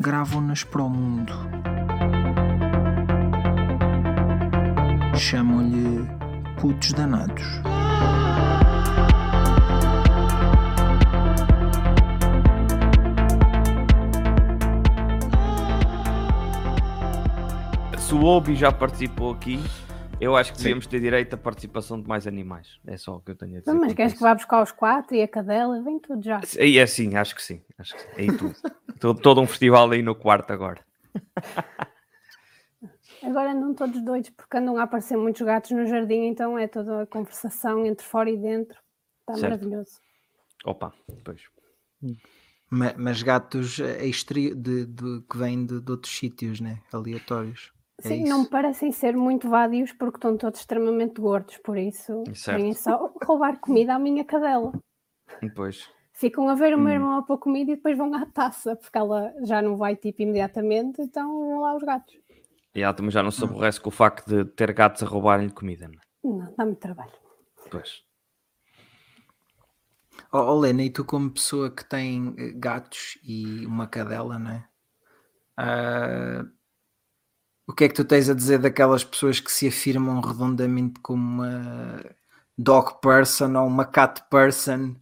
gravam-nas para o mundo. Chamam-lhe putos danados. Se o Obi já participou aqui, eu acho que devíamos ter direito à participação de mais animais. É só o que eu tenho a dizer. Não, mas queres que vá buscar os quatro e a cadela? Vem tudo já. Aí é sim, acho que sim. Acho que sim. Aí tudo. todo, todo um festival aí no quarto agora. Agora andam todos doidos porque andam a aparecer muitos gatos no jardim, então é toda a conversação entre fora e dentro. Está Certo. maravilhoso. Opa, pois. Ma- Mas gatos eh, exteri- de, de- que vêm de, de outros sítios, né? Aleatórios. É Sim, isso. não me parecem ser muito vádios porque estão todos extremamente gordos, por isso Certo. vêm só roubar comida à minha cadela. Pois. Ficam a ver o meu Hum. irmão a pôr comida e depois vão à taça, porque ela já não vai tipo imediatamente, então vão lá os gatos. E ela também já não se aborrece com o facto de ter gatos a roubarem-lhe comida, não é? Não, dá-me trabalho. Pois. Oh, oh, Lena, e tu como pessoa que tem eh, gatos e uma cadela, né? Ah, o que é que tu tens a dizer daquelas pessoas que se afirmam redondamente como uma dog person ou uma cat person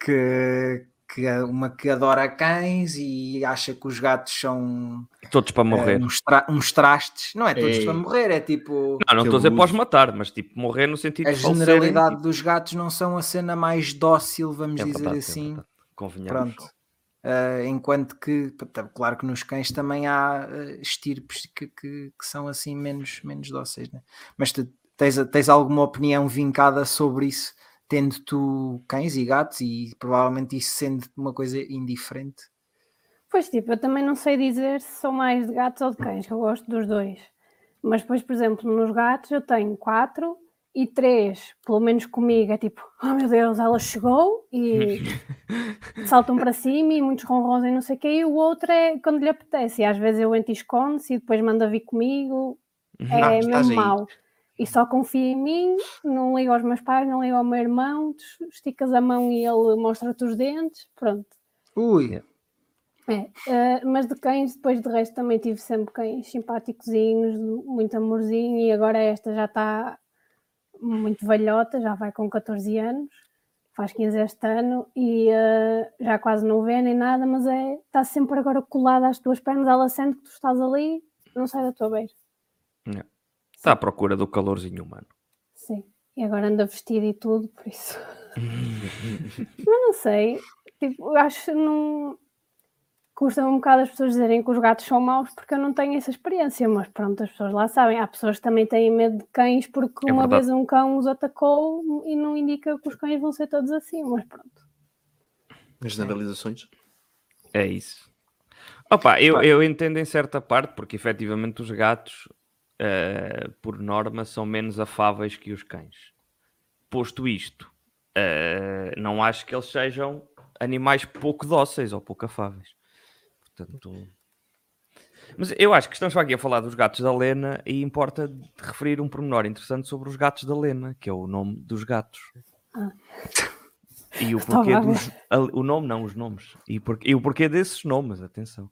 que, que é uma que adora cães e acha que os gatos são Todos para eh, morrer. uns, tra- uns trastes? Não é todos Ei. para morrer, é tipo Não, não estou a dizer abuso. pós matar, mas tipo morrer no sentido a de generalidade tipo, dos gatos não são a cena mais dócil, vamos é dizer verdade, é assim. verdade. Convenhamos. Pronto. Uh, enquanto que, claro que nos cães também há uh, estirpes que, que, que são assim menos, menos dóceis, né? Mas tu tens, tens alguma opinião vincada sobre isso, tendo tu cães e gatos e provavelmente isso sendo uma coisa indiferente? Pois tipo, eu também não sei dizer se sou mais de gatos ou de cães, que eu gosto dos dois. Mas depois, por exemplo, nos gatos eu tenho quatro e três, pelo menos comigo, é tipo, oh meu Deus, ela chegou e saltam para cima e muitos ronrons e não sei o quê, e o outro é quando lhe apetece. E às vezes eu entro e escondo-se e depois manda vir comigo, é Ah, estás mesmo mau. E só confia em mim, não ligo aos meus pais, não ligo ao meu irmão, tu esticas a mão e ele mostra-te os dentes, pronto. Ui, É, eh, mas de cães, depois de resto, também tive sempre cães simpáticozinhos, muito amorzinho, e agora esta já está muito velhota, já vai com 14 anos, faz 15 este ano, e eh, já quase não vê nem nada, mas é, está sempre agora colada às tuas pernas, ela sente que tu estás ali, não sai da tua beira. Está à procura do calorzinho humano. Sim, e agora anda vestida e tudo, por isso. Mas não sei, tipo, acho que não. Custa um bocado as pessoas dizerem que os gatos são maus porque eu não tenho essa experiência, mas pronto, as pessoas lá sabem. Há pessoas que também têm medo de cães porque É uma verdade. vez um cão os atacou e não indica que os cães vão ser todos assim, mas pronto. As generalizações. É isso. Opa, eu, eu entendo em certa parte, porque efetivamente os gatos, eh, por norma, são menos afáveis que os cães. Posto isto, eh, não acho que eles sejam animais pouco dóceis ou pouco afáveis. Portanto. Mas eu acho que estamos aqui a falar dos gatos da Lena e importa de referir um pormenor interessante sobre os gatos da Lena, que é o nome dos gatos. Ah. E o Estava porquê dos. O nome, não, os nomes. E, por, e o porquê desses nomes, atenção.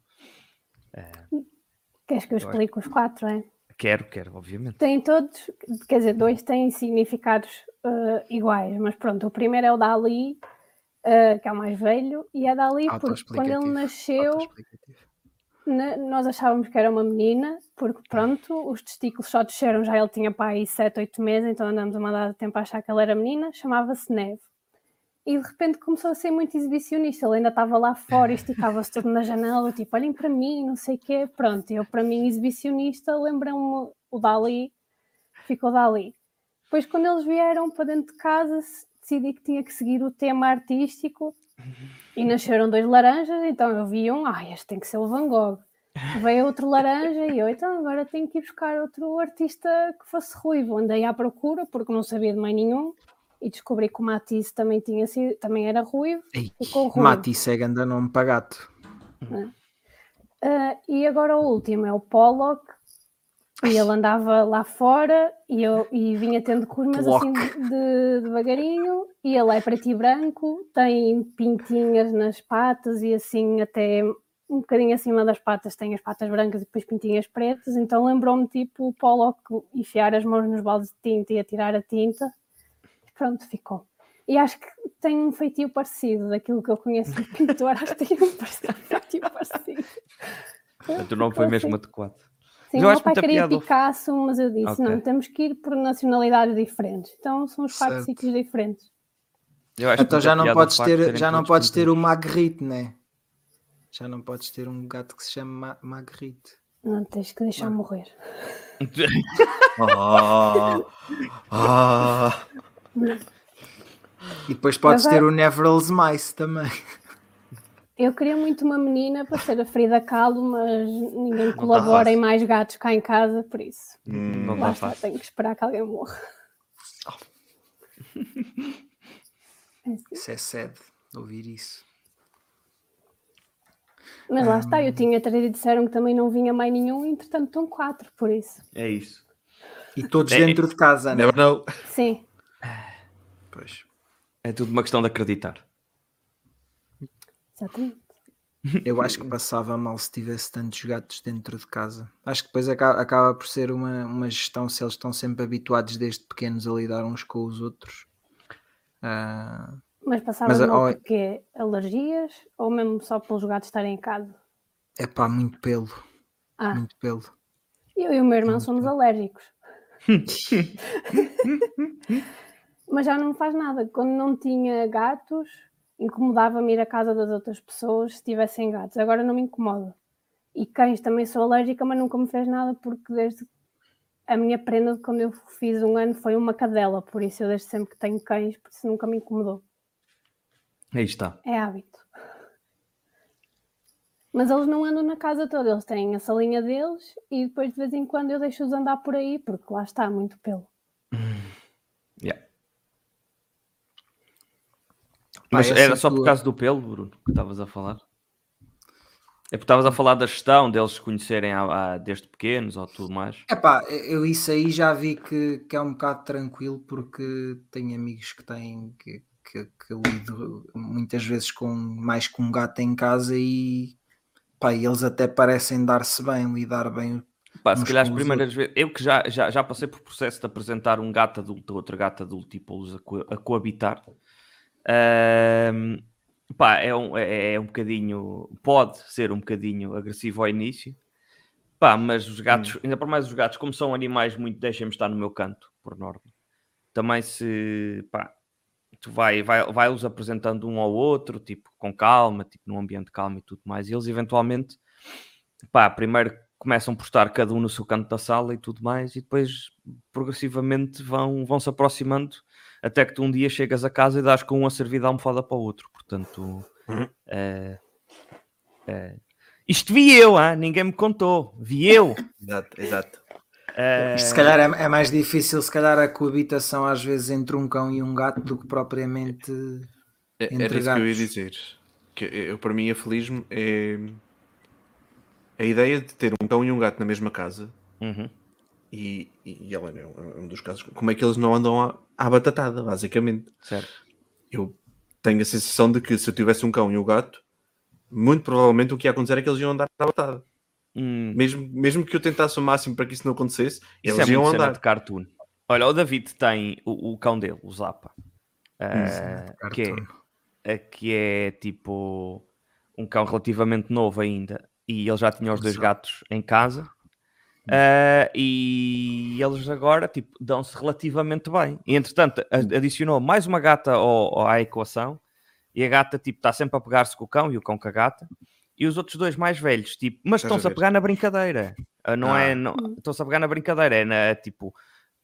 Queres que eu Eu acho- explique os quatro, é? Quero, quero, obviamente. Têm todos, quer dizer, dois têm significados eh, iguais, mas pronto, o primeiro é o Dali, eh, que é o mais velho, e é Dali porque quando ele nasceu. Na- nós achávamos que era uma menina, porque pronto, os testículos só desceram, já ele tinha pai 7, 8 meses, então andamos uma dada de tempo a achar que ela era menina, chamava-se Neve. E de repente começou a ser muito exibicionista, ele ainda estava lá fora e esticava-se todo na janela, tipo, olhem para mim, não sei o quê, pronto, eu para mim exibicionista, lembram-me o Dali, ficou Dali. Depois quando eles vieram para dentro de casa, decidi que tinha que seguir o tema artístico E nasceram dois laranjas, então eu vi um, ah, este tem que ser o Van Gogh. Veio outro laranja e eu, então agora tenho que ir buscar outro artista que fosse ruivo. Andei à procura porque não sabia de mais nenhum e descobri que o Matisse também, tinha sido, também era ruivo. Ei, Ficou ruivo. Matisse é ganda nome para gato. Ah, e agora o último é o Pollock. E ele andava lá fora e, eu, e vinha tendo curvas assim de, devagarinho. E ele é preto e branco, tem pintinhas nas patas e assim até um bocadinho acima das patas tem as patas brancas e depois pintinhas pretas. Então lembrou-me tipo o Pollock enfiar as mãos nos baldes de tinta e atirar a tinta. E pronto, ficou. E acho que tem um feitio parecido daquilo que eu conheço de pintor. Acho que tem um feitio parecido. Portanto, o nome foi mesmo adequado. Sim, Eu o meu acho pai queria piada Picasso, mas eu disse: Ok. não, temos que ir por nacionalidades diferentes. Então são os quatro Certo. sítios diferentes. Eu acho Então já não podes ter, já não podes ter o. Magritte, né? Já não podes ter um gato que se chama Ma Magritte. Não tens que deixar morrer. Ah, ah. E depois podes é- ter o Neverell's Mice também. Eu queria muito uma menina para ser a Frida Kahlo, mas ninguém tá colabora em fácil. mais gatos cá em casa, por isso. Hum, Não Lá está está, fácil. tenho que esperar que alguém morra. É assim. Isso é sad, ouvir isso. Mas lá está, eu tinha três e disseram que também não vinha mais nenhum, entretanto estão quatro, por isso. É isso. E todos É- dentro de casa, né? Never know. Sim, Pois. É tudo uma questão de acreditar. Exatamente. Eu acho que passava mal se tivesse tantos gatos dentro de casa. Acho que depois aca- acaba, por ser uma, uma gestão se eles estão sempre habituados desde pequenos a lidar uns com os outros. Ah, Mas passava Mas, mal ó, porque alergias ou mesmo só pelos gatos estarem em casa? é pá, muito pelo. Ah, Muito pelo. eu e o meu irmão somos alérgicos. Mas já não faz nada. Quando não tinha gatos, incomodava-me ir à casa das outras pessoas se tivessem gatos. Agora não me incomoda. E cães também sou alérgica, mas nunca me fez nada porque desde a minha prenda de quando eu fiz um ano foi uma cadela, por isso eu desde sempre que tenho cães, por isso nunca me incomodou. Aí está. É hábito. Mas eles não andam na casa toda, eles têm a salinha deles e depois de vez em quando eu deixo-os andar por aí, porque lá está muito pelo. Yeah. Pá, Mas essa era só por causa do pelo, Bruno, que estavas a falar? É porque estavas a falar da gestão, deles se conhecerem há- há- desde pequenos ou tudo mais. Epá, eu isso aí já vi que, que é um bocado tranquilo porque tenho amigos que têm que, que, que lido muitas vezes com mais com um gato em casa e pá, eles até parecem dar-se bem, lidar bem. Pá, se calhar as primeiras vezes. Eu que já, já, já passei por processo de apresentar um gato adulto a outro gato adulto e pô-los a, co- a coabitar. Pá, é um, é, é um bocadinho. Pode ser um bocadinho agressivo ao início. Pá, mas os gatos, ainda por mais os gatos, como são animais muito, deixem-me estar no meu canto, por norma. Também se. Pá, tu vai, vai, vai-os apresentando um ao outro, tipo, com calma, tipo, num ambiente calmo e tudo mais. E eles eventualmente, pá, primeiro começam por estar cada um no seu canto da sala e tudo mais, e depois progressivamente vão, vão se aproximando até que tu um dia chegas a casa e dás com um a servir da almofada para o outro. Portanto, Uhum. é, é, isto vi eu, ah, ninguém me contou, vi eu. Exato, exato. É, Isto se calhar é, é mais difícil, se calhar, a coabitação às vezes entre um cão e um gato do que propriamente. É- Entre Era isso que eu ia dizer. Que eu, para mim, a felismo é a ideia de ter um cão e um gato na mesma casa. uhum. E, e, ela é um- é um dos casos. Como é que eles não andam à, à batatada, basicamente? certo. Eu tenho a sensação de que se eu tivesse um cão e um gato, muito provavelmente o que ia acontecer é que eles iam andar à batatada. Hum, Mesmo, mesmo que eu tentasse o máximo para que isso não acontecesse, Isso eles é iam andar. de cartoon. Olha, o David tem o, o cão dele, o Zapa, de que, é, que é tipo um cão relativamente novo ainda, e ele já tinha os dois Exato. gatos em casa. Eh, e eles agora tipo, dão-se relativamente bem. E entretanto, adicionou mais uma gata ao- ao- à equação, e a gata tipo, está sempre a pegar-se com o cão e o cão com a gata. E os outros dois mais velhos, tipo, mas estão-se a pegar na brincadeira. Ah, Não Ah. é, não- estão-se a pegar na brincadeira, é na tipo,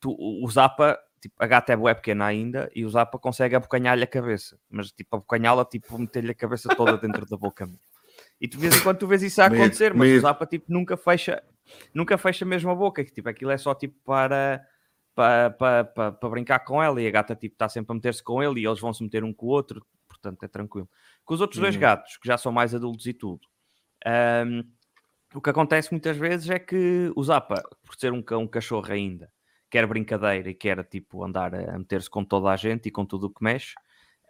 tu- o Zapa tipo, a gata é bué pequena ainda e o Zapa consegue abocanhar-lhe a cabeça, mas tipo, abocanhá-la, tipo, meter-lhe a cabeça toda dentro da boca. E tu vês enquanto tu vês isso a acontecer, mas o. Zapa tipo, nunca fecha, nunca fecha mesmo a boca, que tipo, aquilo é só tipo para. Para, para, para, para brincar com ela e a gata tipo está sempre a meter-se com ele e eles vão se meter um com o outro, portanto é tranquilo. Com os outros dois Uhum. gatos, que já são mais adultos e tudo, ahm, o que acontece muitas vezes é que o Zapa, por ser um, cão- um cachorro ainda, quer brincadeira e quer tipo andar a meter-se com toda a gente e com tudo o que mexe,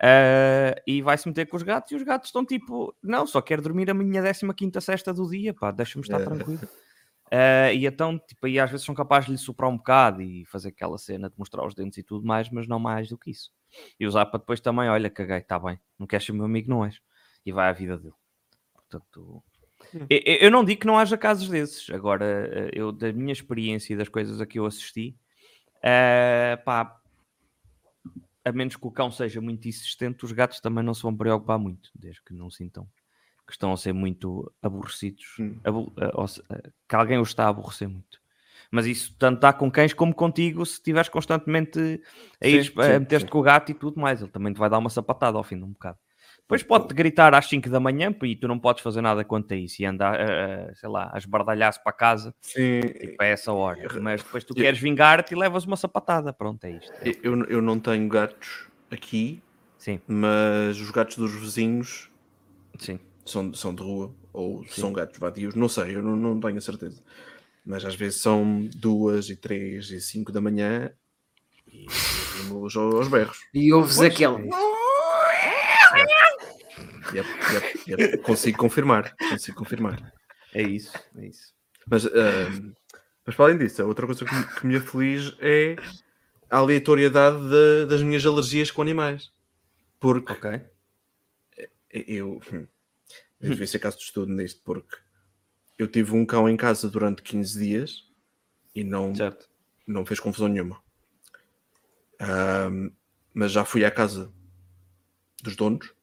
ah, e vai-se meter com os gatos e os gatos estão tipo, não, só quero dormir a minha 15 sexta do dia, pá, deixa-me estar É. tranquilo. Ah, e então, tipo, aí às vezes são capazes de lhe soprar um bocado e fazer aquela cena de mostrar os dentes e tudo mais, mas não mais do que isso. E o Zapa depois também, olha, caguei, está bem, não queres ser meu amigo, não és. E vai à vida dele. Portanto, Hum. eu, eu- não digo que não haja casos desses. Agora, eh, eu, da minha experiência e das coisas a que eu assisti, eh, pá, a menos que o cão seja muito insistente, os gatos também não se vão preocupar muito, desde que não sintam que estão a ser muito aborrecidos, Hum. eh, eh, que alguém os está a aborrecer muito. Mas isso tanto dá com cães como contigo se estiveres constantemente a, Sim, ires- a sim, meter-te com o gato e tudo mais. Ele também te vai dar uma sapatada ao fim de um bocado. Depois pode-te gritar às 5 da manhã e tu não podes fazer nada quanto a isso e andar, eh, eh, sei lá, a esbardalhar-se para casa Sim, tipo, a essa hora. Mas depois tu queres vingar-te e levas uma sapatada. Pronto, é isto. eu, eu não tenho gatos aqui, Sim, mas os gatos dos vizinhos sim. São, são de rua ou Sim. são gatos vadios, não sei, eu não, não tenho a certeza. Mas às vezes são duas e três e cinco da manhã e vimos aos berros. E ouves Pois, aquele. Yep, yep, yep. Consigo confirmar, consigo confirmar. É isso, é isso. Mas, ahm, mas para além disso, a outra coisa que, me- que me aflige é a aleatoriedade da- das minhas alergias com animais. Porque Ok. eu, hum, eu devia ser caso de estudo nisto, porque eu tive um cão em casa durante 15 dias e não, Certo. não fez confusão nenhuma. Ahm, mas já fui à casa dos donos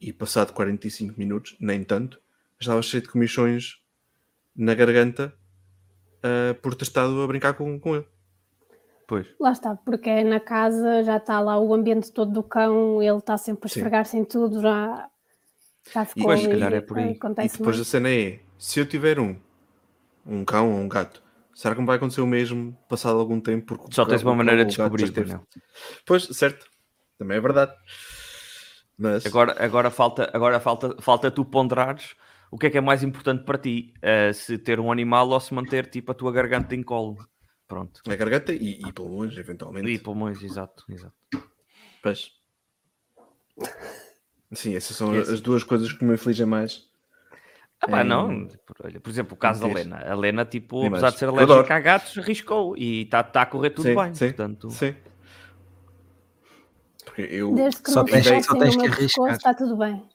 e passado 45 minutos, nem tanto, estava cheio de comichões na garganta ah, por ter estado a brincar com, com ele. Pois. Lá está, porque é na casa, já está lá o ambiente todo do cão, ele está sempre a esfregar-se em tudo, já, já ficou Pois, se calhar é por aí. E depois a cena é: se eu tiver um, um cão ou um gato, será que me vai acontecer o mesmo passado algum tempo? Porque Só tens uma maneira de descobrir, esteve- Manel. Pois, certo, também é verdade. Mas Agora, agora, falta, agora falta, falta tu ponderares o que é que é mais importante para ti, eh, se ter um animal ou se manter tipo a tua garganta em colo. Pronto. a garganta e, e pulmões, eventualmente. E pulmões, exato, exato. Pois. Sim, essas são Yes. as duas coisas que me afligem mais. Ah, pá, Em- não, tipo, olha, por exemplo, o caso da. Lena. A Lena, tipo, mais. apesar de ser alérgica a gatos, riscou e está tá a correr tudo sim, bem. sim, Portanto, sim. Porque eu, Desde que Só não tens- tocassem só tens que pescoço, arriscar. está tudo bem.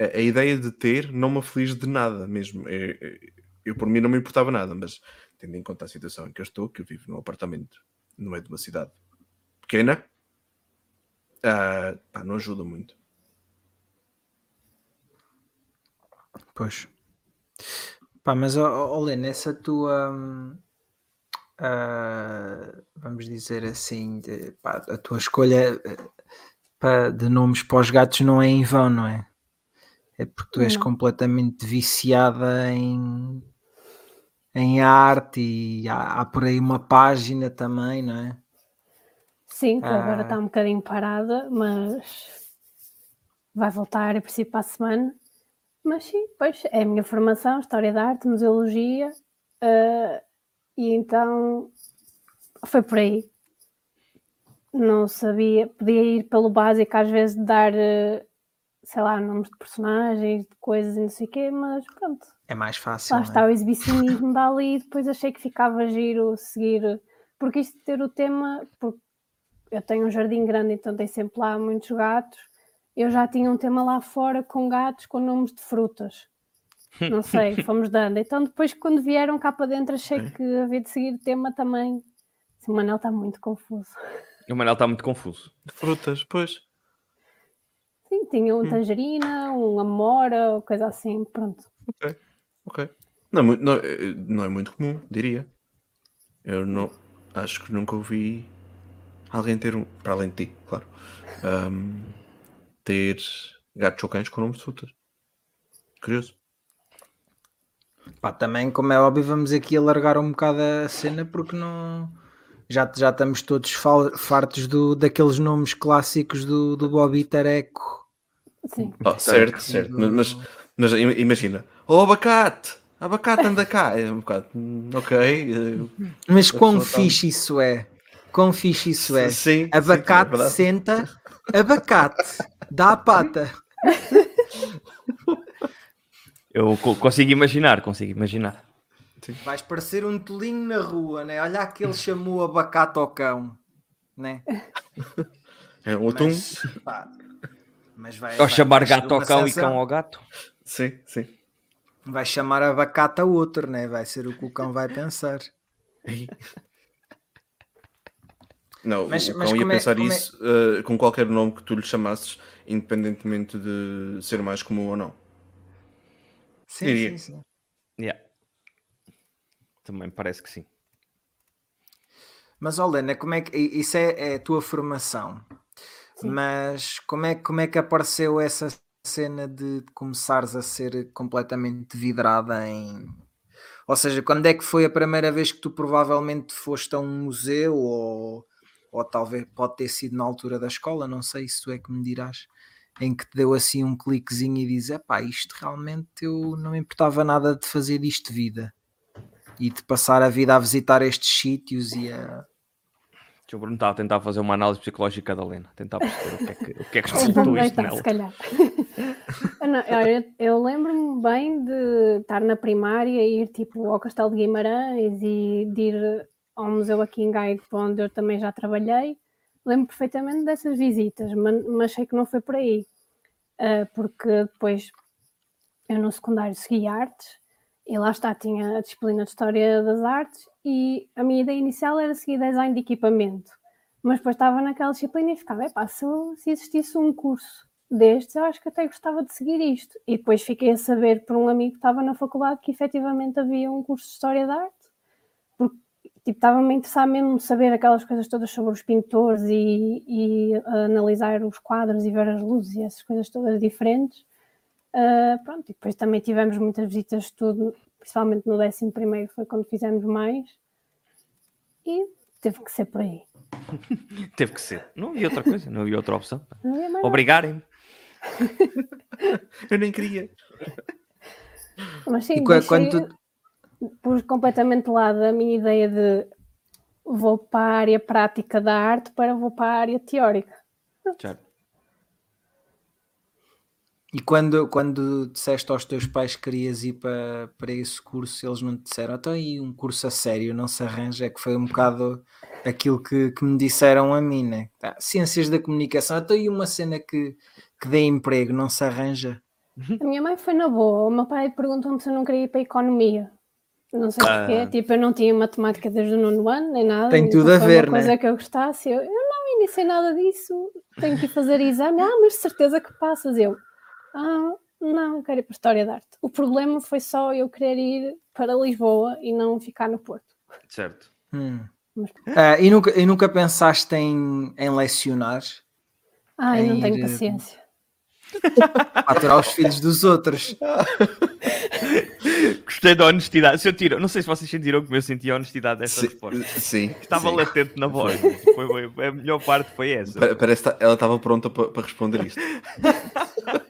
a, a ideia de ter não me aflige de nada mesmo. Eu, eu- eu, por mim não me importava nada, mas tendo em conta a situação em que eu estou, que eu vivo num apartamento no meio de uma cidade pequena, ah, pá, não ajuda muito. Pois. Pá, mas Olê, nessa tua. ah, vamos dizer assim, de- pá, a tua escolha eh, pá, de nomes para os gatos não é em vão, não é? É porque tu és Não. completamente viciada em, em arte e há, há por aí uma página também, não é? Sim, que Ah. agora está um bocadinho parada, mas vai voltar a princípio para a semana. Mas sim, pois é a minha formação, História da Arte, Museologia, eh, e então foi por aí. Não sabia, podia ir pelo básico, às vezes dar, eh, sei lá, nomes de personagens, de coisas e não sei o quê, mas pronto, É mais fácil. lá não é? está o exibicionismo dali e depois achei que ficava giro seguir, porque isto de ter o tema, porque eu tenho um jardim grande, então tem sempre lá muitos gatos. Eu já tinha um tema lá fora com gatos com nomes de frutas. Não sei, fomos dando. Então depois quando vieram cá para dentro achei que havia de seguir tema também. O Manel está muito confuso. o Manel está muito confuso. Frutas, pois. Sim, tinha Hum. um tangerina, um amora, coisa assim, pronto. Ok. Não, é muito- não, é- não é muito comum, diria. Eu não acho que nunca ouvi alguém ter um, para além de ti, claro, ahm, ter gatos ou cães com nomes de frutas. Curioso. Pá, também, como é óbvio, vamos aqui alargar um bocado a cena porque não. Já, já estamos todos fal- fartos do, daqueles nomes clássicos do, do Bobby Tareco. Sim. Oh, certo, certo. Mas, mas, mas im- imagina, oh abacate, abacate anda cá. É um bocado, hum, ok. eh, Mas quão tá- fixe isso é? Quão fixe isso é? Sim, sim, Abacate é verdade. senta, abacate, dá a pata. Eu co- consigo imaginar, consigo imaginar. Vais parecer um tolinho na rua, né? Olha aquele chamou abacate ao cão, né? É um atum. Mas, pá, mas vai, Ou vai- chamar gato ao uma cão e sensação. cão ao gato. Sim, sim. Vai chamar abacate a outro, né? Vai ser o que o cão vai pensar. Não, Mas- o mas cão ia como é- pensar é- isso eh, com qualquer nome que tu lhe chamasses, independentemente de ser mais comum ou não. Sim, Diria. sim, sim. Yeah. Também parece que sim. Mas, Olena, como é que isso é, é a tua formação? Sim. Mas como é, como é que apareceu essa cena de começares a ser completamente vidrada em. Ou seja, quando é que foi a primeira vez que tu provavelmente foste a um museu ou, ou talvez pode ter sido na altura da escola, não sei se tu é que me dirás, em que te deu assim um cliquezinho e diz, pá, isto realmente eu não me importava nada de fazer disto vida e de passar a vida a visitar estes sítios e a, Deixa eu estava a tentar fazer uma análise psicológica da Lena, tentar perceber o que é que, o que, é que resultou isto tá, nela. se calhar. Eu eu lembro-me bem de estar na primária e ir tipo ao Castelo de Guimarães e de ir ao museu aqui em Gaia, onde eu também já trabalhei. Lembro perfeitamente dessas visitas, mas, mas sei que não foi por aí, Ah, porque depois eu no secundário segui artes e lá está, tinha a disciplina de História das Artes e a minha ideia inicial era seguir design de equipamento. Mas depois estava naquela disciplina e ficava, epá, se, se existisse um curso destes, eu acho que até gostava de seguir isto. E depois fiquei a saber por um amigo que estava na faculdade que efetivamente havia um curso de História da Arte. Tipo, estava-me a interessar mesmo saber aquelas coisas todas sobre os pintores e, e analisar os quadros e ver as luzes e essas coisas todas diferentes. Ah, pronto, e depois também tivemos muitas visitas de estudo, principalmente no 11 primeiro foi quando fizemos mais. E teve que ser por aí. Teve que ser. Não havia outra coisa, não havia outra opção. Não havia mais nada. Obrigarem-me. Eu nem queria. Mas sim, E qua- deixei- quando tu- pus completamente de lado a minha ideia de vou para a área prática da arte para vou para a área teórica. Certo. E quando, quando disseste aos teus pais que querias ir para, para esse curso, eles não te disseram, então aí um curso a sério, não se arranja, é que foi um bocado aquilo que, que me disseram a mim, né? Tá, Ciências da comunicação, então aí uma cena que, que dê emprego, não se arranja. A minha mãe foi na boa. O meu pai perguntou-me se eu não queria ir para a economia. Não sei Ah. porquê. Tipo, eu não tinha matemática desde o nono ano, nem nada. Tem tudo a ver, uma coisa né? que eu gostasse. Eu, eu não iniciei nada disso. Tenho que ir fazer exame. Ah, mas de certeza que passas. Eu, ah, não, quero ir para a História da Arte. O problema foi só eu querer ir para Lisboa e não ficar no Porto. Certo. Hum. Mas- Ah, e, nunca, e nunca pensaste em, em lecionar? Ai, não Em tenho ir, paciência. Aturar os filhos dos outros. Gostei da honestidade. Se eu tiro, não sei se vocês sentiram como eu senti a honestidade desta Sim, resposta. sim, Estava sim. latente na voz. Foi, foi- a melhor parte foi essa. Pa- Parece que tá- ela estava pronta para para responder isto.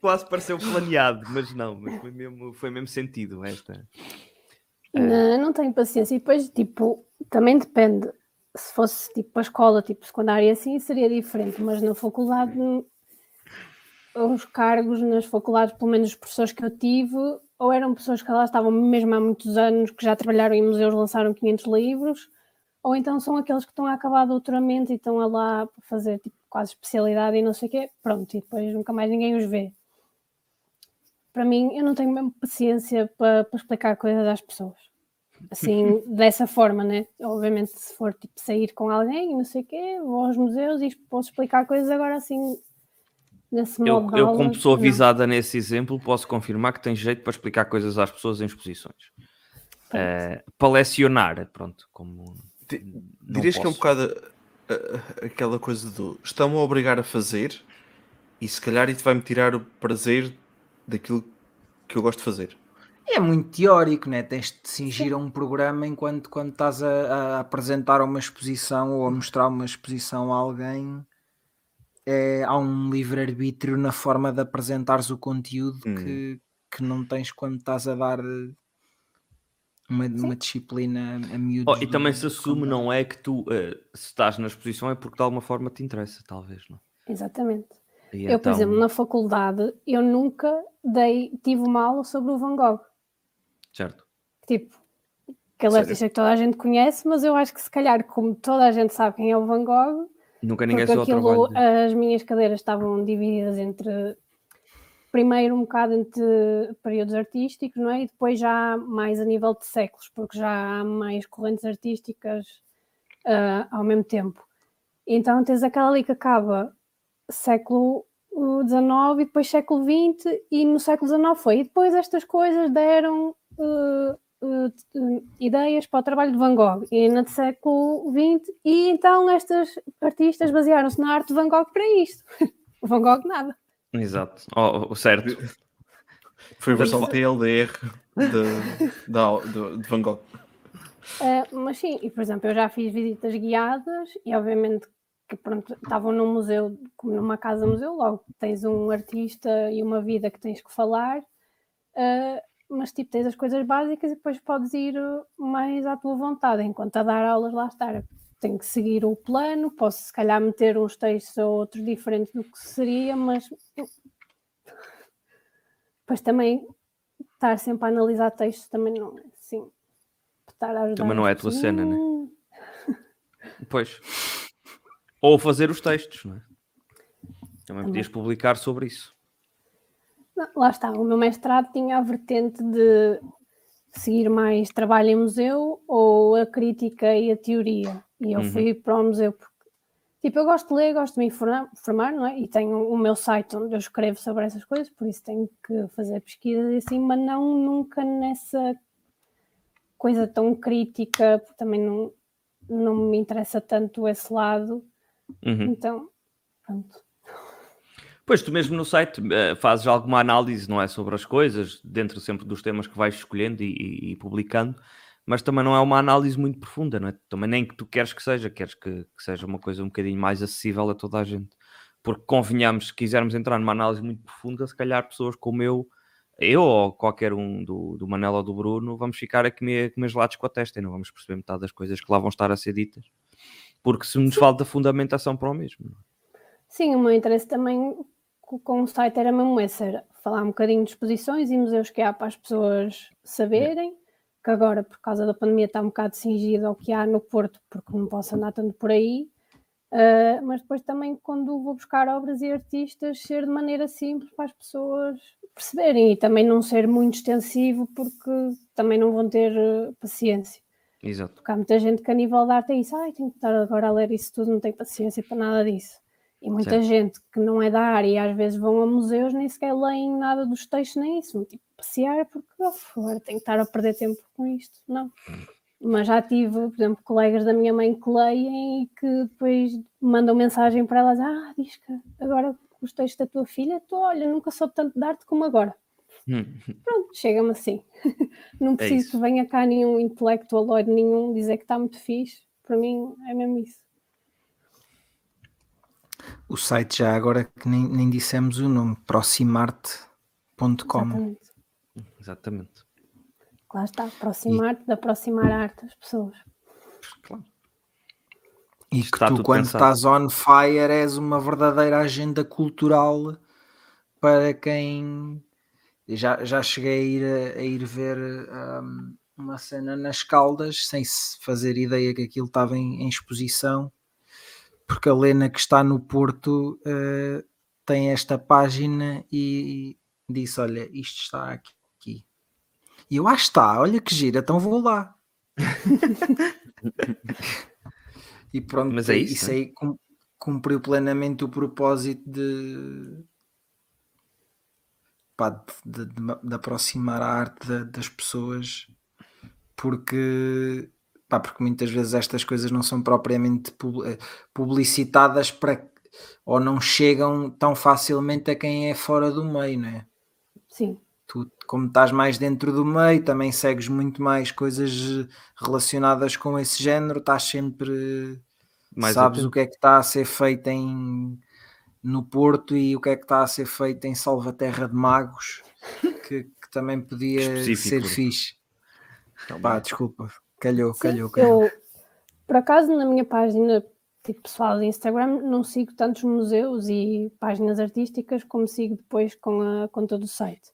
Quase pareceu planeado, mas não, mas foi mesmo, foi mesmo sentido esta. Não, não tenho paciência. E depois, tipo, também depende. Se fosse tipo a escola, tipo secundária, assim, seria diferente. Mas na faculdade, os cargos nas faculdades, pelo menos os professores que eu tive, ou eram pessoas que lá estavam mesmo há muitos anos, que já trabalharam em museus, lançaram 500 livros, ou então são aqueles que estão a acabar doutoramento e estão a lá para fazer tipo, quase especialidade e não sei o quê. Pronto, e depois nunca mais ninguém os vê. Para mim, eu não tenho mesmo paciência para, para explicar coisas às pessoas assim, dessa forma, né? Obviamente, se for tipo sair com alguém e não sei o quê, vou aos museus e posso explicar coisas agora assim, nesse Eu, eu, como pessoa não. visada nesse exemplo, posso confirmar que tem jeito para explicar coisas às pessoas em exposições. Pronto. Eh, para lecionar, pronto, como. Dirias que é um posso. bocado a- a- aquela coisa do estão-me a obrigar a fazer e se calhar isso vai-me tirar o prazer daquilo que eu gosto de fazer. É muito teórico, né? Tens de cingir a um programa enquanto quando estás a, a apresentar uma exposição ou a mostrar uma exposição a alguém. É, há um livre-arbítrio na forma de apresentares o conteúdo Hum. que, que não tens quando estás a dar eh, uma, uma disciplina a miúdos. Oh, e também se assume, não é que tu, eh, se estás na exposição, é porque de alguma forma te interessa, talvez, não? Exatamente. E Eu, por então- exemplo, na faculdade, eu nunca dei, tive uma aula sobre o Van Gogh. Certo. Tipo, aquele Sério? artista que toda a gente conhece, mas eu acho que se calhar, como toda a gente sabe quem é o Van Gogh, Nunca ninguém porque aquilo, trabalho. dele. as minhas cadeiras estavam divididas entre primeiro um bocado entre períodos artísticos, não é? E depois já mais a nível de séculos, porque já há mais correntes artísticas ah, ao mesmo tempo. Então tens aquela ali que acaba século XIX e depois século XX e no século XIX foi. E depois estas coisas deram eh, eh, ideias para o trabalho de Van Gogh e no século XX e então estas artistas basearam-se na arte de Van Gogh para isto. Van Gogh nada. Exato. Oh, oh, certo. Foi a versão TLDR de, de, de Van Gogh. Uh, mas sim, e por exemplo, eu já fiz visitas guiadas e obviamente que pronto, estavam num museu, como numa casa-museu, logo tens um artista e uma vida que tens que falar, uh, mas tipo, tens as coisas básicas e depois podes ir uh, mais à tua vontade, enquanto a dar aulas lá estar. Tenho que seguir o plano, posso se calhar meter uns textos ou outros diferentes do que seria, mas depois também estar sempre a analisar textos também não é assim. Estar a ajudar Também não é a tua cena, né? Pois. Ou fazer os textos, não é? Também Também. podias publicar sobre isso. Lá está, o meu mestrado tinha a vertente de seguir mais trabalho em museu ou a crítica e a teoria. E eu Uhum. fui para o museu porque, tipo, eu gosto de ler, gosto de me informar, formar, não é? E tenho o meu site onde eu escrevo sobre essas coisas, por isso tenho que fazer pesquisas e assim, mas não nunca nessa coisa tão crítica, porque também não, não me interessa tanto esse lado. Uhum. Então, pronto. Pois tu mesmo no site eh, fazes alguma análise, não é? Sobre as coisas, dentro sempre dos temas que vais escolhendo e, e- e publicando, mas também não é uma análise muito profunda, não é? Também nem que tu queres que seja, queres que, que seja uma coisa um bocadinho mais acessível a toda a gente. Porque convenhamos, se quisermos entrar numa análise muito profunda, se calhar pessoas como eu, eu ou qualquer um do, do Manel ou do Bruno, vamos ficar a comer, comer gelados com a testa e não vamos perceber metade das coisas que lá vão estar a ser ditas. Porque se nos falta fundamentação para o mesmo. não é? Sim, o meu interesse também com o site era mesmo esse, era falar um bocadinho de exposições e museus que há para as pessoas saberem, que agora, por causa da pandemia, está um bocado cingido ao que há no Porto, porque não posso andar tanto por aí, Ah, mas depois também quando vou buscar obras e artistas, ser de maneira simples para as pessoas perceberem e também não ser muito extensivo, porque também não vão ter eh, paciência. Exato. Porque há muita gente que a nível de arte é isso, ai, tenho que estar agora a ler isso tudo, não tenho paciência para nada disso. E muita Certo. gente que não é da área e às vezes vão a museus nem sequer leem nada dos textos, nem isso, tipo passear porque oh, agora tenho que estar a perder tempo com isto. Não. Mas já tive, por exemplo, colegas da minha mãe que leem e que depois mandam mensagem para elas, ah, diz que agora os textos da tua filha, tu olha, nunca soube tanto de arte como agora. Hum. Pronto, chega-me assim. Não preciso É que venha cá nenhum intelectualoide nenhum dizer que está muito fixe. Para mim é mesmo isso. O site já agora que nem, nem dissemos o nome, proximarte.com. Exatamente. Exatamente. Lá está, aproximar-te de aproximar a arte das pessoas. Claro. E Isto que tu, quando pensado. estás on fire, és uma verdadeira agenda cultural para quem. Já, já cheguei a ir, a, a ir ver hum, uma cena nas Caldas, sem se fazer ideia que aquilo estava em, em exposição, porque a Lena que está no Porto eh, tem esta página e disse: Olha, isto está aqui. E eu, ah, está, olha que gira, então vou lá. E pronto, Mas é isso, né? aí cum- cumpriu plenamente o propósito de, pá, de, de- de aproximar a arte da- das pessoas, porque pá, porque muitas vezes estas coisas não são propriamente eh, publicitadas para ou não chegam tão facilmente a quem é fora do meio, não é? Sim. Tu, como estás mais dentro do meio, também segues muito mais coisas relacionadas com esse género, estás sempre Mais sabes o que é que está a ser feito em no Porto e o que é que está a ser feito em Salvaterra de Magos, que, que também podia Específico, ser fixe. Então, Pá, desculpa, calhou, calhou, calhou. eu, por acaso, na minha página tipo, pessoal do Instagram, não sigo tantos museus e páginas artísticas como sigo depois com a conta do site.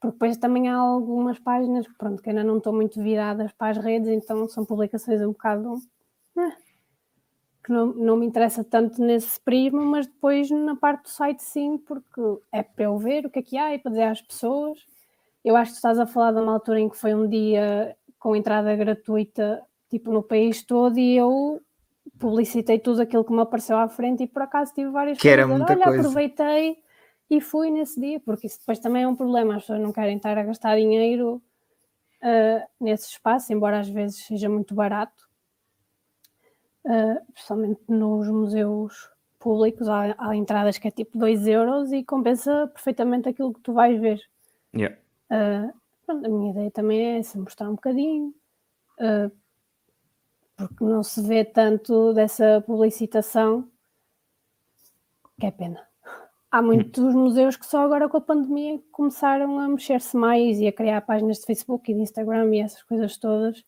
Porque depois também há algumas páginas pronto, que ainda não estão muito viradas para as redes, então são publicações um bocado eh, que não, não me interessa tanto nesse prisma, mas depois na parte do site sim, porque é para eu ver o que é que há e para dizer às pessoas. Eu acho que tu estás a falar de uma altura em que foi um dia com entrada gratuita, tipo no país todo, e eu publicitei tudo aquilo que me apareceu à frente e por acaso tive várias Que era pessoas a dizer, muita Olha, coisa." aproveitei e fui nesse dia, porque isso depois também é um problema, as pessoas não querem estar a gastar dinheiro ah, nesse espaço, embora às vezes seja muito barato, Ah, principalmente nos museus públicos, há, há entradas que é tipo 2 euros e compensa perfeitamente aquilo que tu vais ver. yeah. Uh, pronto, a minha ideia também é essa, mostrar um bocadinho, uh, porque não se vê tanto dessa publicitação, que é pena. Há muitos museus que só agora com a pandemia começaram a mexer-se mais e a criar páginas de Facebook e de Instagram e essas coisas todas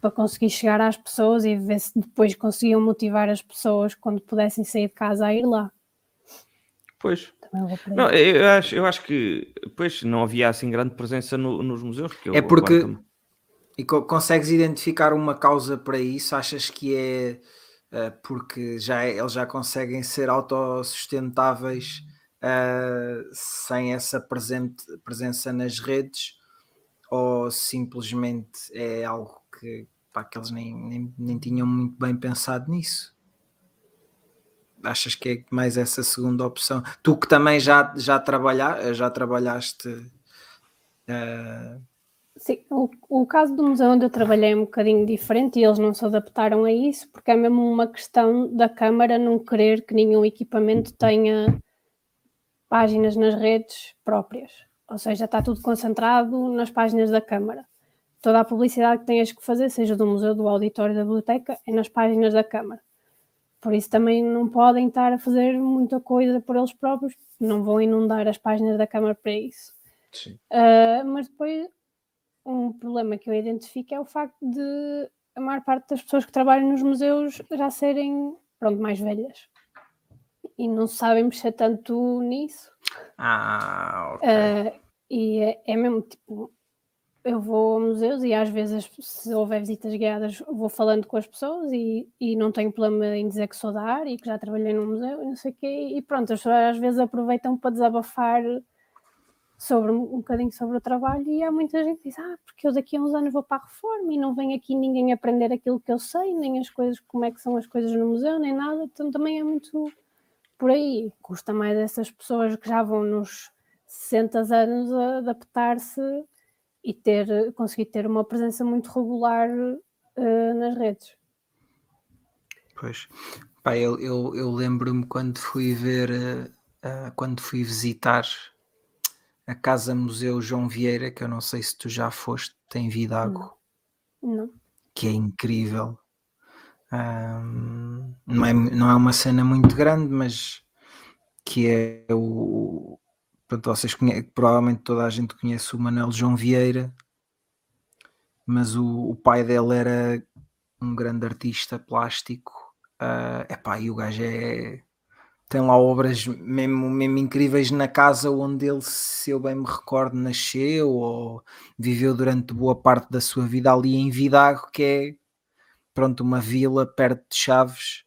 para conseguir chegar às pessoas e ver se depois conseguiam motivar as pessoas quando pudessem sair de casa a ir lá. Pois. Não, eu acho, eu acho que pois não havia assim grande presença no- nos museus. porque eu É porque- E co- consegues identificar uma causa para isso? Achas que é eh, porque já é- eles já conseguem ser autossustentáveis eh, sem essa presente, presença nas redes? Ou simplesmente é algo que, pá, que eles nem, nem, nem tinham muito bem pensado nisso? Achas que é mais essa segunda opção? Tu que também já, já, trabalha, já trabalhaste eh, Sim, o, o caso do museu onde eu trabalhei é um bocadinho diferente e eles não se adaptaram a isso, porque é mesmo uma questão da Câmara não querer que nenhum equipamento tenha páginas nas redes próprias. Ou seja, está tudo concentrado nas páginas da Câmara. Toda a publicidade que tenhas que fazer, seja do museu, do auditório, da biblioteca, é nas páginas da Câmara. Por isso também não podem estar a fazer muita coisa por eles próprios, não vão inundar as páginas da Câmara para isso. Sim. Uh, mas depois um problema que eu identifico é o facto de a maior parte das pessoas que trabalham nos museus já serem pronto, mais velhas e não sabem mexer tanto nisso. Ah, ok. Uh, e é, é mesmo tipo, eu vou a museus e às vezes, se houver visitas guiadas, vou falando com as pessoas e, e não tenho problema em dizer que sou da área e que já trabalhei num museu e não sei o quê. E pronto, as pessoas às vezes aproveitam para desabafar sobre um bocadinho sobre o trabalho e há muita gente que diz, ah, porque eu daqui a uns anos vou para a reforma e não vem aqui ninguém aprender aquilo que eu sei, nem as coisas, como é que são as coisas no museu, nem nada, então também é muito por aí. Custa mais essas pessoas que já vão nos 60 anos a adaptar-se e ter, conseguir ter uma presença muito regular uh, nas redes. Pois. Pá, eu, eu, eu lembro-me quando fui ver, uh, uh, quando fui visitar a Casa Museu João Vieira, que eu não sei se tu já foste, tem Vidago, Não. que é incrível. Um, não, é, não é uma cena muito grande, mas que é o. Pronto, vocês conhecem, provavelmente toda a gente conhece o Manuel João Vieira, mas o, o pai dele era um grande artista plástico. Uh, epá, e o gajo é. Tem lá obras mesmo, mesmo incríveis na casa onde ele, se eu bem me recordo, nasceu ou viveu durante boa parte da sua vida ali em Vidago, que é pronto, uma vila perto de Chaves,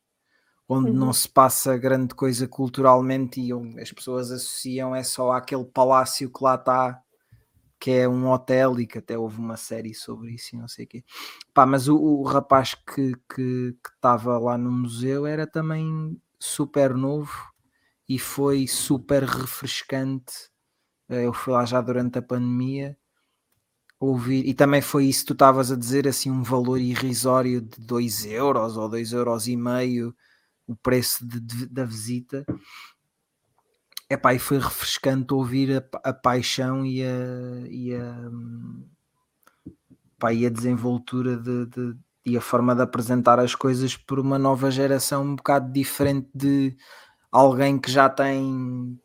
onde Uhum. não se passa grande coisa culturalmente e as pessoas associam é só àquele palácio que lá está, que é um hotel e que até houve uma série sobre isso e não sei o quê. Pá, mas o, o rapaz que que estava lá no museu era também super novo e foi super refrescante. Eh, Eu fui lá já durante a pandemia ouvir, e também foi isso que tu estavas a dizer, assim, um valor irrisório de 2 euros ou 2 euros e meio, o preço de- de- da visita. Epá, e foi refrescante ouvir a, a paixão e a, e a, hum, pá, e a desenvoltura de, de- e a forma de apresentar as coisas por uma nova geração um bocado diferente de alguém que já tem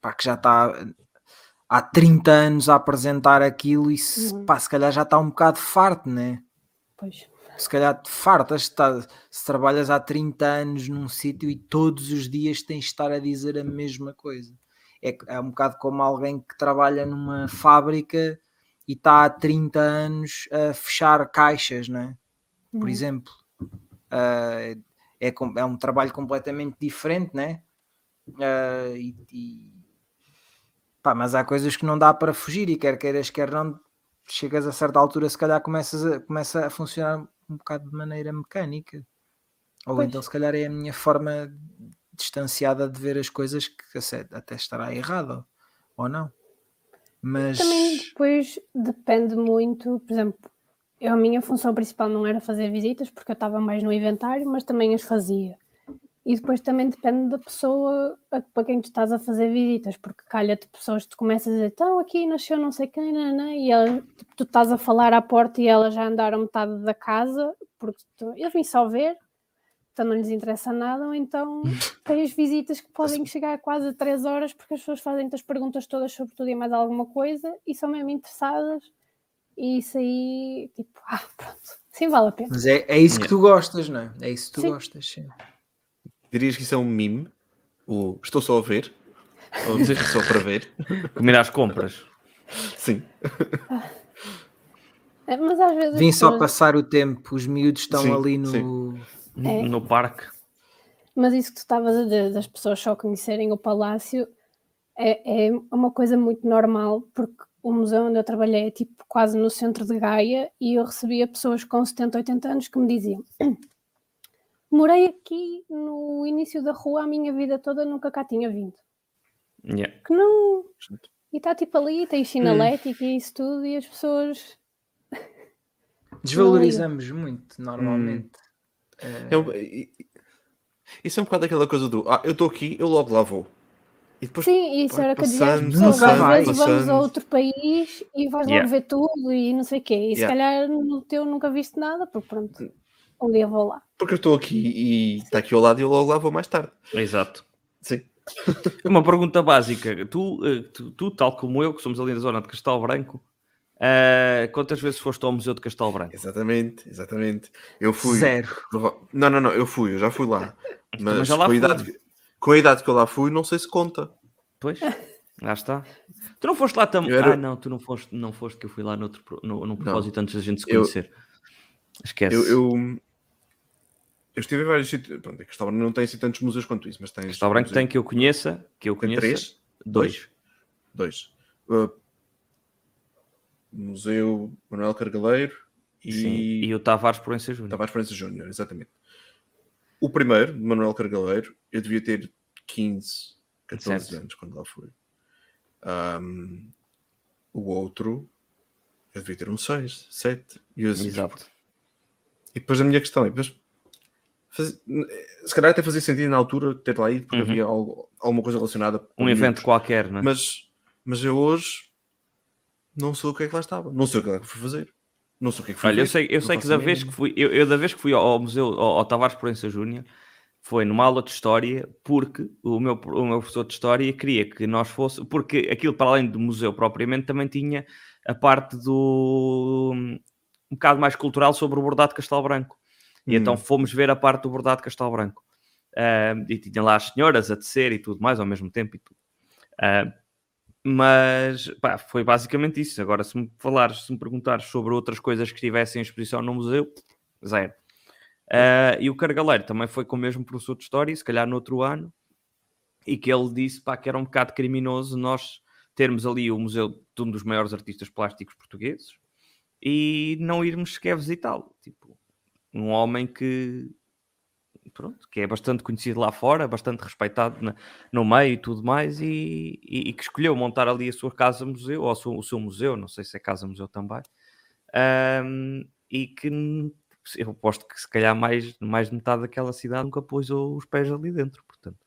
pá, que já está há 30 anos a apresentar aquilo e se, Uhum. pá, se calhar já está um bocado farto, né? Pois. Se calhar te fartas, tá, se trabalhas há 30 anos num sítio e todos os dias tens de estar a dizer a mesma coisa. É, é um bocado como alguém que trabalha numa fábrica e está há 30 anos a fechar caixas, né? por Uhum. exemplo. Ah, é, com- é um trabalho completamente diferente, né? Ah, e, e- pá, mas há coisas que não dá para fugir e quer queiras, quer não, chegas a certa altura, se calhar começas a, começa a funcionar um bocado de maneira mecânica. Ou Pois. então se calhar é a minha forma distanciada de ver as coisas que até- estará errado ou não. Mas Também depois depende muito, por exemplo, eu, a minha função principal não era fazer visitas, porque eu estava mais no inventário, mas também as fazia. E depois também depende da pessoa a- para quem tu estás a fazer visitas, porque calha-te pessoas que tu começas a dizer, então aqui nasceu não sei quem, nanã", e ela, tipo, tu estás a falar à porta e elas já andaram metade da casa, porque tu, eu vim só ver, então não lhes interessa nada, ou então tens visitas que podem chegar a quase três horas porque as pessoas fazem-te as perguntas todas sobre tudo e mais alguma coisa e são mesmo interessadas e isso aí, tipo, ah, pronto, sim vale a pena. Mas é, é isso que tu gostas, não é? É isso que tu Sim. gostas, sim. Dirias que isso é um meme? O estou só a ver? Ou só para ver? Comer às compras. Sim. É, Mas às vezes Vim as só pessoas- passar o tempo, os miúdos estão Sim, ali no. sim. É. No parque. Mas isso que tu estavas a dizer, das pessoas só conhecerem o palácio, é, é uma coisa muito normal, porque o museu onde eu trabalhei é tipo quase no centro de Gaia e eu recebia pessoas com 70, 80 anos que me diziam: Morei aqui no início da rua a minha vida toda, nunca cá tinha vindo. Yeah. Que não. E está tipo ali, tem sinalética e isso tudo, e as pessoas. Desvalorizamos muito, normalmente. Eh, É Isso é um bocado aquela coisa do ah, eu estou aqui, eu logo lá vou. E depois Sim, isso era que eu dizia às passando, vezes vamos a outro país e vais Yeah. logo ver tudo e não sei o quê. E se Yeah. calhar no teu nunca viste nada, porque pronto, um dia vou lá. porque eu estou aqui e está aqui ao lado e eu logo lá vou mais tarde. Exato. Sim. Uma pergunta básica. Tu, eh, tu, tu, tal como eu, que somos ali na zona de Castelo Branco, eh, quantas vezes foste ao Museu de Castelo Branco? Exatamente, exatamente. Eu fui. Zero. Não, não, não, eu fui, eu já fui lá. Também Mas já lá com, a idade, que- com a idade que eu lá fui, não sei se conta. Pois, lá está. Tu não foste lá também. Eu era- Ah, não, tu não foste, não foste que eu fui lá noutro, no, num propósito antes da gente se Eu- conhecer. Esquece. Eu, eu, eu estive em vários sítios. Pronto, é Castelo Branco não tem assim tantos museus quanto isso, mas tem. Castelo Branco tem que eu conheça, que eu Tem conheça. três? Dois. Dois. Uh, Museu Manuel Cargaleiro e, Sim. E o Tavares Proença Júnior. Tavares França Júnior, exatamente. O primeiro, Manuel Cargaleiro, eu devia ter 15, 14 Certo. anos quando lá fui. Ahm, o outro, eu devia ter um 6, 7. E, eu assim, Exato. e depois a minha questão é, depois, faz- se calhar até fazia sentido na altura ter lá ido, porque Uhum. havia algo- alguma coisa relacionada com Um evento qualquer, não é? Mas, mas eu hoje não sei o que é que lá estava. Não sei o que é que fui fazer. Não sei o que é que fui Olha, eu ver. sei, eu Não sei que da vez que fui, eu, eu da vez que fui ao, ao museu, ao, ao Tavares Proença Júnior, foi numa aula de história, porque o meu, o meu professor de história queria que nós fosse, porque aquilo para além do museu propriamente também tinha a parte do um bocado mais cultural sobre o bordado de Castelo Branco. E Hum. então fomos ver a parte do bordado de Castelo Branco. Ah, e tinha lá as senhoras a tecer e tudo mais ao mesmo tempo e tudo. Ah, mas pá, foi basicamente isso. Agora, se me falares, se me perguntares sobre outras coisas que estivessem em exposição no museu, zero. Ah, e o Cargaleiro também foi com o mesmo professor de História, se calhar no outro ano, e que ele disse pá, que era um bocado criminoso nós termos ali o museu de um dos maiores artistas plásticos portugueses e não irmos sequer visitá-lo. Tipo, um homem que pronto, que é bastante conhecido lá fora, bastante respeitado na- no meio e tudo mais, e, e- e que escolheu montar ali a sua casa-museu, ou o seu, o seu museu, não sei se é casa-museu também, ahm, e que eu aposto que se calhar mais, mais de metade daquela cidade nunca pôs os pés ali dentro, portanto.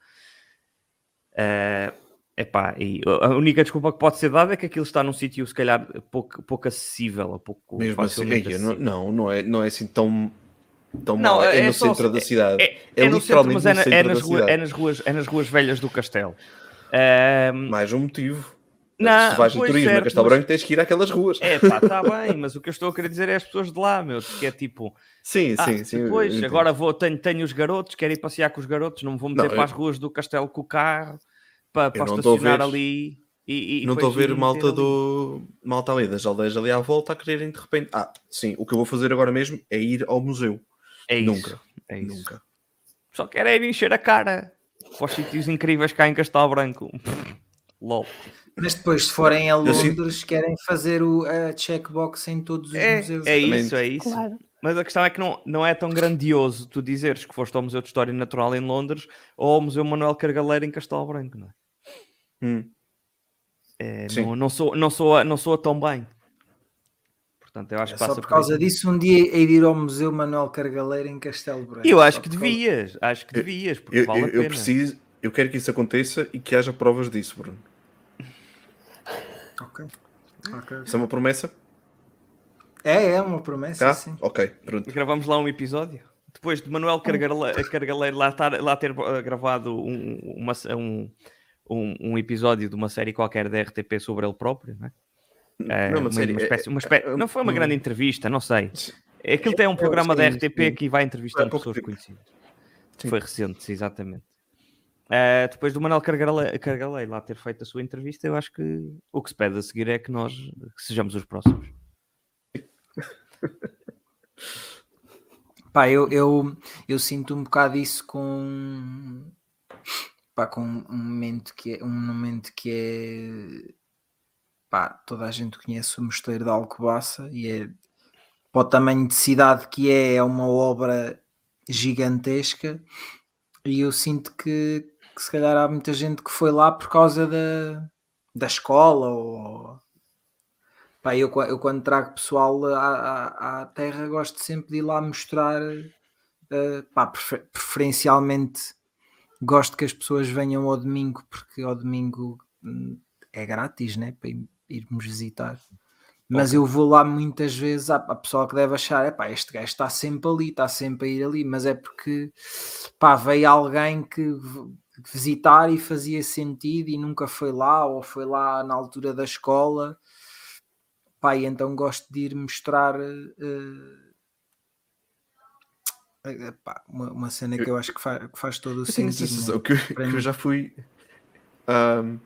Ah, epá, e a única desculpa que pode ser dada é que aquilo está num sítio se calhar pouco, pouco acessível, ou pouco Mesmo assim, facilmente não, acessível. não, não é, não é assim tão, tão Não, mal. É, é no só- centro da cidade. É, É é no centro, literalmente mas é, no na- é nas da rua- cidade. é nas ruas, é nas ruas velhas do castelo. Ahm, Mais um motivo. Não, Se vais de pois turismo a certo, Castelo mas- Branco, tens que ir àquelas ruas. É pá, está bem, mas o que eu estou a querer dizer é as pessoas de lá, meu, que é tipo, Sim, ah, sim, sim. depois, agora vou, tenho, tenho os garotos, quero ir passear com os garotos, não me vou meter Não, para eu- as ruas do castelo com o carro, para, para a estacionar ali e, e não estou a ver malta ali. do malta ali das aldeias ali à volta a quererem de repente. Ah, sim, o que eu vou fazer agora mesmo é ir ao museu. É isso, Nunca, é isso. Nunca. Só quero é ir encher a cara para os sítios incríveis cá em Castelo Branco. LOL. Mas depois, se forem a Londres, querem fazer o, a checkbox em todos os É, museus. é Exatamente. isso, é isso. Claro. Mas a questão é que não, não é tão grandioso tu dizeres que foste ao Museu de História Natural em Londres ou ao Museu Manuel Cargaleiro em Castelo Branco, não é? Hum. É, não, não, soa, não, soa, não soa tão bem. Portanto, eu acho É que só passa por causa aí. disso, um dia de ir ao Museu Manuel Cargaleiro em Castelo Branco. Eu acho Só que por causa- devias, acho que devias, porque Eu, vale eu- a eu pena. preciso, eu quero que isso aconteça e que haja provas disso, Bruno. Ok. Ok. Isso é uma promessa? É, é uma promessa, Tá? sim. Ok, pronto. Gravamos lá um episódio. Depois de Manuel Cargale- Cargaleiro lá, estar, lá ter uh, gravado um, uma, um, um, um episódio de uma série qualquer da RTP sobre ele próprio, não é? É, Não, uma uma, série, uma é- espécie, uma espécie- é- não foi uma é- grande entrevista, não sei. Aquilo tem um programa da RTP que vai entrevistando pessoas conhecidas. Sim. Foi recente, exatamente. Eh, depois do Manuel Cargale- Cargaleiro lá ter feito a sua entrevista, eu acho que o que se pede a seguir é que nós sejamos os próximos. Pá, eu, eu, eu sinto um bocado isso com, pá, com um momento que é um momento que é pá, toda a gente conhece o Mosteiro da Alcobaça e é para o tamanho de cidade que é, é uma obra gigantesca. E eu sinto que, que se calhar há muita gente que foi lá por causa da, da escola ou Pá, eu, eu quando trago pessoal à, à, à terra gosto sempre de ir lá mostrar, eh, pá, prefer- preferencialmente gosto que as pessoas venham ao domingo, porque ao domingo hum, é grátis, né, irmos visitar. Mas eu vou lá muitas vezes, há pessoal que deve achar, é pá, este gajo está sempre ali, está sempre a ir ali, mas é porque pá, veio alguém que visitar e fazia sentido e nunca foi lá, ou foi lá na altura da escola pá, e então gosto de ir mostrar pá, uma, uma cena que eu acho que, fa- que faz todo o Eu tenho a sentido. sensação né? que, que eu já fui ahm,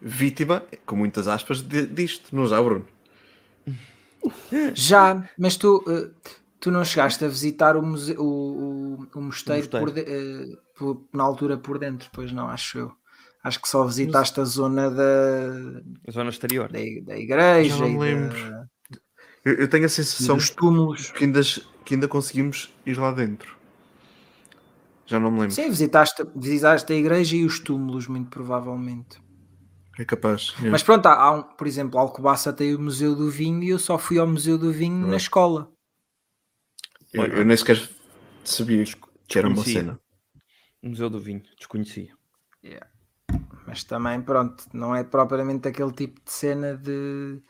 vítima, com muitas aspas, de- disto, não já, Bruno? Já, mas tu, eh, tu não chegaste a visitar o, museu, o, o, o mosteiro, mosteiro. por de- eh, por- na altura por dentro, pois não, acho eu. Acho que só visitaste a zona da, A zona exterior. da, da igreja Já não e, me da- lembro. Eu, eu tenho a sensação dos túmulos. que ainda, que ainda conseguimos ir lá dentro. Já não me lembro. Sim, visitaste, visitaste a igreja e os túmulos, muito provavelmente. É capaz. é. Mas pronto, há, há um, por exemplo, Alcobaça tem o Museu do Vinho e eu só fui ao Museu do Vinho Ah. na escola. eu, eu nem sequer sabia que era uma cena. Museu do Vinho, desconhecia. Mas também, pronto, não é propriamente aquele tipo de cena de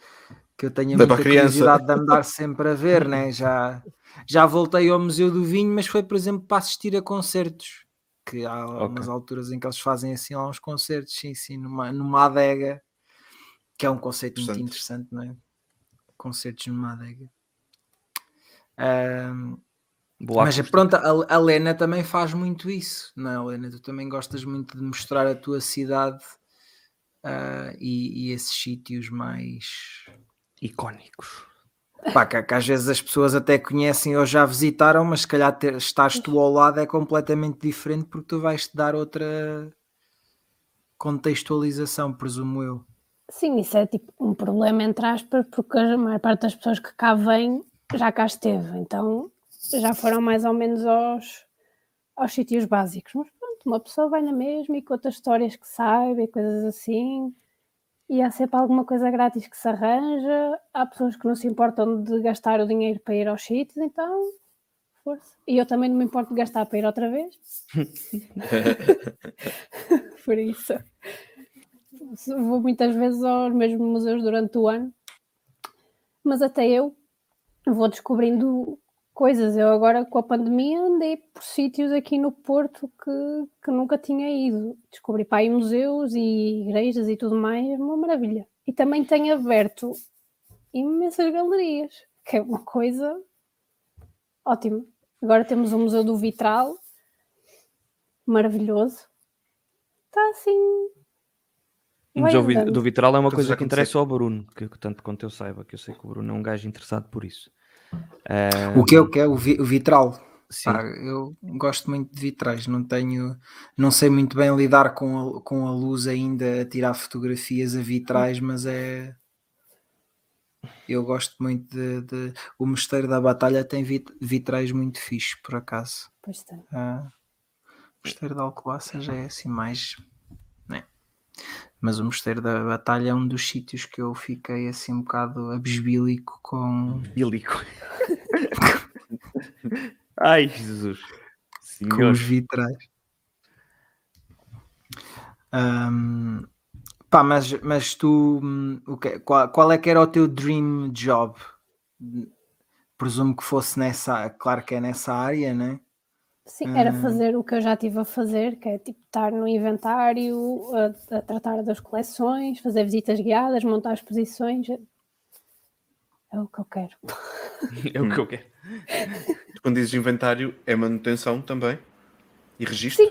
que eu tenha Dá muita curiosidade de andar sempre a ver, né? Já, já voltei ao Museu do Vinho, mas foi, por exemplo, para assistir a concertos. Que há umas alturas em que eles fazem assim lá uns concertos, sim, sim, numa, numa adega, que é um conceito muito Interessante. não é? Concertos numa adega. Ahm, Boa mas pronto, a, a Lena também faz muito isso, não é, Lena? Tu também gostas muito de mostrar a tua cidade ah, e, e esses sítios mais. Icónicos. Pá, que, que às vezes as pessoas até conhecem ou já visitaram, mas se calhar ter, estás tu ao lado é completamente diferente porque tu vais-te dar outra contextualização, presumo eu. Sim, isso é tipo um problema entre aspas, porque a maior parte das pessoas que cá vêm já cá esteve, então já foram mais ou menos aos, aos sítios básicos. Mas pronto, uma pessoa vai na mesma e outras histórias que saiba e coisas assim. E há sempre alguma coisa grátis que se arranja. Há pessoas que não se importam de gastar o dinheiro para ir aos sítios, então força. E eu também não me importo de gastar para ir outra vez. Por isso. Vou muitas vezes aos mesmos museus durante o ano. Mas até eu vou descobrindo coisas. Eu agora com a pandemia andei por sítios aqui no Porto que, que nunca tinha ido. Descobri para aí museus e igrejas e tudo mais, é uma maravilha. E também tenho aberto imensas galerias, que é uma coisa ótima. Agora temos o Museu do Vitral, maravilhoso. Está assim. O Museu andando. do Vitral é uma coisa que interessa ao Bruno, que, que tanto quanto eu saiba, que eu sei que o Bruno é um gajo interessado por isso. O que é o que é? O, vi- o vitral. Sim. Pá, eu gosto muito de vitrais, não tenho, não sei muito bem lidar com a, com a luz ainda a tirar fotografias a vitrais, mas é eu gosto muito de, de- o Mosteiro da Batalha tem vit- vitrais muito fixe, por acaso. Pois tem. Ah, o Mosteiro da Alcobaça já é assim mais né? Mas o Mosteiro da Batalha é um dos sítios que eu fiquei assim um bocado abesbílico com, Bílico. Ai, Jesus. com Senhor. os vitrais. Ahm, pá, mas, mas tu, hum, o que- qual, qual é que era o teu dream job? Presumo que fosse nessa, claro que é nessa área, né? Sim, era Ah. fazer o que eu já estive a fazer, que é tipo estar no inventário, a, a tratar das coleções, fazer visitas guiadas, montar exposições. É o que eu quero. É o que eu quero. Quando dizes inventário, é manutenção também? E registro?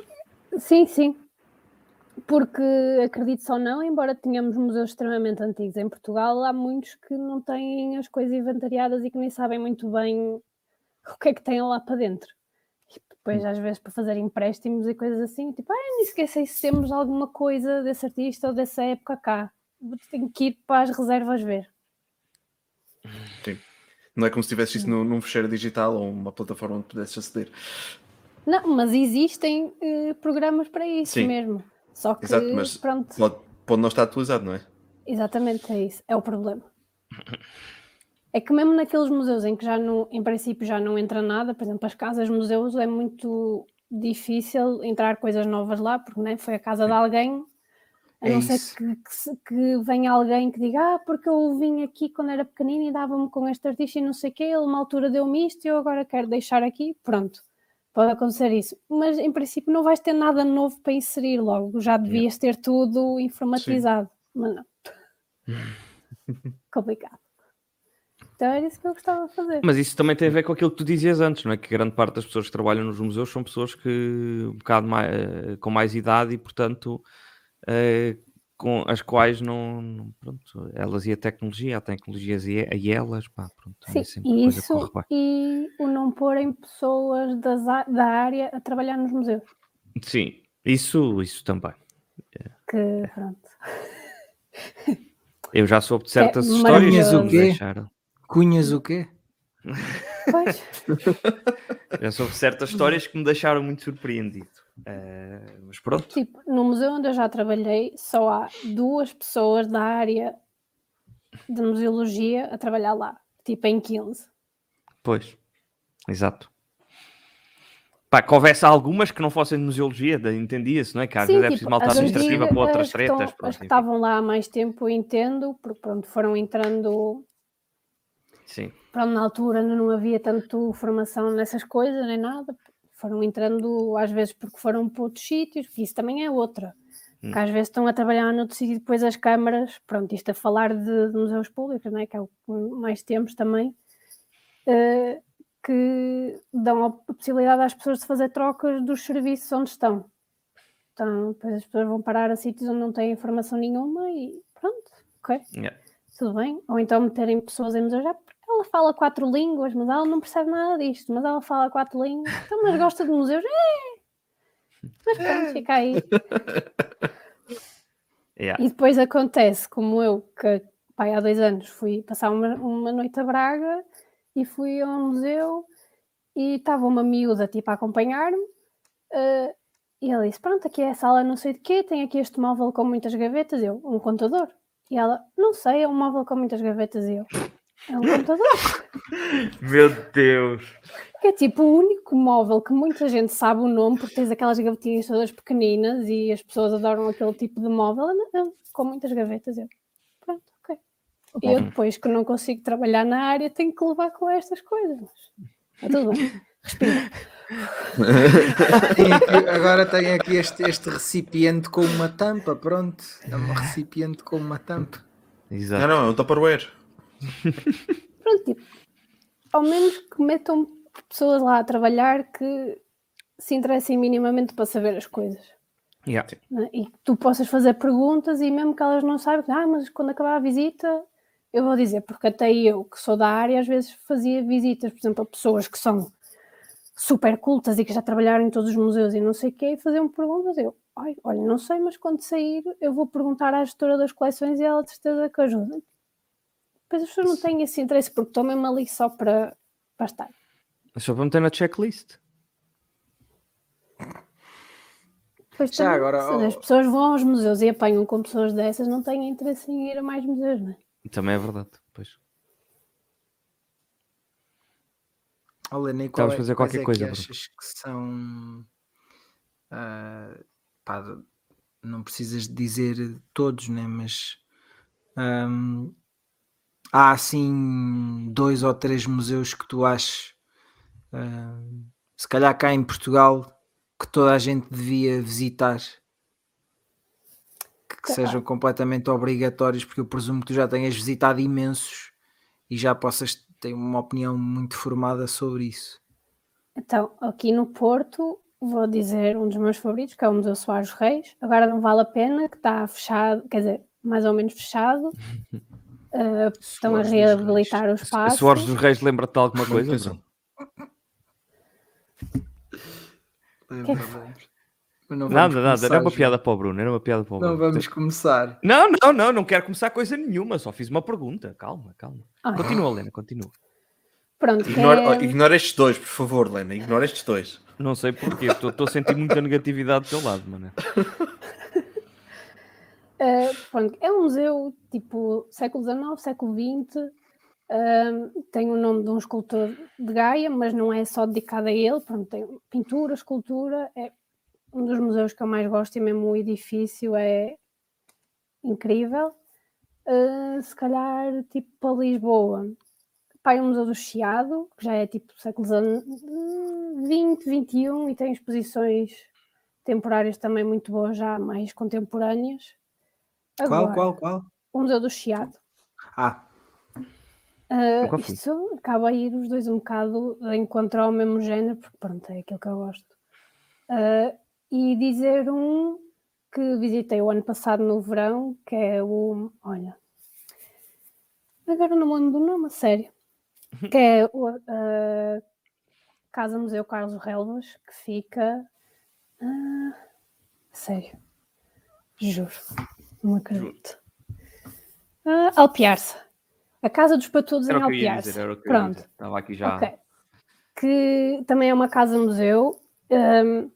Sim, sim. Porque acredito ou não, embora tenhamos museus extremamente antigos em Portugal, há muitos que não têm as coisas inventariadas e que nem sabem muito bem o que é que têm lá para dentro. Depois, às vezes, para fazer empréstimos e coisas assim, tipo, ah, nem sequer sei se temos alguma coisa desse artista ou dessa época cá. Tenho que ir para as reservas ver. Não é como se tivesse isso num, num fecheiro digital ou uma plataforma onde pudesses aceder. Não, mas existem eh, programas para isso Sim. mesmo. Só que, Exato, mas pronto. Pode, pode não estar atualizado, não é? Exatamente, é isso. É o problema. É que mesmo naqueles museus em que já não, em princípio já não entra nada, por exemplo, as casas museus é muito difícil entrar coisas novas lá, porque né, foi a casa de alguém, a É não ser que, que, que venha alguém que diga, ah, porque eu vim aqui quando era pequenino e dava-me com este artista e não sei o quê, ele uma altura deu-me isto e eu agora quero deixar aqui, pronto. Pode acontecer isso, mas em princípio não vais ter nada novo para inserir logo, já devias ter tudo informatizado, mas não. Complicado. Então era isso que eu gostava de fazer. Mas isso também tem a ver com aquilo que tu dizias antes, não é? Que grande parte das pessoas que trabalham nos museus são pessoas que um bocado mais, eh, com mais idade e, portanto, eh, com as quais não, não- pronto, elas e a tecnologia, há tecnologias e, e elas, pá, pronto, Sim, é e coisa que isso e o não porem pessoas das a- da área a trabalhar nos museus. Sim, isso, isso também. Que pronto. Eu já soube de certas É histórias que me O quê? deixaram. Cunhas o quê? Pois, Já soube certas histórias que me deixaram muito surpreendido. Eh, mas pronto, tipo, no museu onde eu já trabalhei, só há duas pessoas da área de museologia a trabalhar lá, tipo em 15. pois, exato. Pá, que houvesse algumas que não fossem de museologia, entendia-se, não é? Que às vezes é preciso malta administrativa para outras tretas. as que estavam lá há mais tempo, eu entendo, porque pronto, foram entrando Sim, pronto, na altura não havia tanto formação nessas coisas nem nada, foram entrando às vezes porque foram para outros sítios, que isso também é outra. Hum. Que às vezes estão a trabalhar noutro sítio e depois as câmaras, pronto, isto a falar de, de museus públicos, né, que é o que mais temos também, eh, que dão a possibilidade às pessoas de fazer trocas dos serviços onde estão. Então, depois as pessoas vão parar a sítios onde não têm informação nenhuma e pronto, ok yeah. tudo bem. Ou então meterem pessoas em museus, já ela fala quatro línguas, mas ela não percebe nada disto, mas ela fala quatro línguas, então, mas gosta de museus, é! Mas pronto, fica aí. Yeah. E depois acontece, como eu, que pai, há dois anos fui passar uma, uma noite a Braga e fui a um museu e estava uma miúda tipo a acompanhar-me ah, e ele disse: Pronto, aqui é a sala não sei de quê, tem aqui este móvel com muitas gavetas. Eu, um contador. E ela, não sei, é um móvel com muitas gavetas. Eu, é um computador. Meu Deus. Que é tipo o único móvel que muita gente sabe o nome, porque tens aquelas gavetinhas todas pequeninas e as pessoas adoram aquele tipo de móvel. Não, não, com muitas gavetas. Eu, pronto, ok. E eu depois que não consigo trabalhar na área tenho que levar com estas coisas. Mas é tudo bem. Respira. Aqui- agora tenho aqui este, este recipiente com uma tampa, pronto. É um recipiente com uma tampa. Não, Exato. não, é um Tupperware. Pronto, tipo, ao menos que metam pessoas lá a trabalhar que se interessem minimamente para saber as coisas. Yeah. né? E que tu possas fazer perguntas e mesmo que elas não saibam, ah, mas quando acabar a visita, eu vou dizer, porque até eu, que sou da área, às vezes fazia visitas, por exemplo, a pessoas que são super cultas e que já trabalharam em todos os museus e não sei o quê, e faziam perguntas. Eu, "Ai, olha, não sei, mas quando sair, eu vou perguntar à gestora das coleções e ela de certeza que ajuda. Depois as pessoas não têm esse interesse porque estão mesmo ali só para, para estar. Só para meter na checklist. Depois Já também, agora, se as pessoas vão aos museus e apanham com pessoas dessas, não têm interesse em ir a mais museus, não é? Também é verdade. Pois. Olha, nem qual Estavas a é, fazer qualquer é coisa, que achas que são. ah, pá, não precisas de dizer todos, né? Mas ahm, há assim dois ou três museus que tu achas, ahm, se calhar cá em Portugal, que toda a gente devia visitar. Que, que sejam completamente obrigatórios, porque eu presumo que tu já tenhas visitado imensos e já possas ter uma opinião muito formada sobre isso. Então, aqui no Porto, vou dizer um dos meus favoritos, que é o Museu Soares Reis. Agora não vale a pena, que está fechado, quer dizer, mais ou menos fechado. Uh, estão a reabilitar o A espaço. Soares dos Reis lembra-te de alguma coisa? Lembro, Que é Nada, nada. Era uma piada para o Bruno. Era uma piada para o Bruno. Não vamos começar. Não, não, não, não quero começar coisa nenhuma, só fiz uma pergunta. Calma, calma. Ah. Continua, Helena, continua. Pronto, Ignora, é- oh, ignora estes dois, por favor, Lena. Ignora estes dois. Não sei porquê, estou estou a sentir muita negatividade do teu lado, mano. Uh, pronto, é um museu tipo século XIX, século XX. um, tem o nome de um escultor de Gaia, mas não é só dedicado a ele. Pronto, tem pintura, escultura. É um dos museus que eu mais gosto e mesmo o edifício é incrível. Uh, se calhar, tipo para Lisboa, pá, é o Museu do Chiado, que já é tipo século XX, XXI e tem exposições temporárias também muito boas, já mais contemporâneas. Qual, Agora, qual, qual? O Museu do Chiado. Ah, fui. isto acaba a ir os dois um bocado de encontro ao mesmo género, porque pronto, é aquilo que eu gosto. Ah, e dizer um que visitei o ano passado no verão, que é o. Olha. Agora não me lembro do nome, a sério. Que é o ah, Casa Museu Carlos Relvas, que fica. ah, sério. Juro. Não acredito. Ah, Alpiarça. A Casa dos Patudos Era em Alpiarça. dizer, Pronto. Estava aqui já. Ok. Que também é uma casa-museu. Um,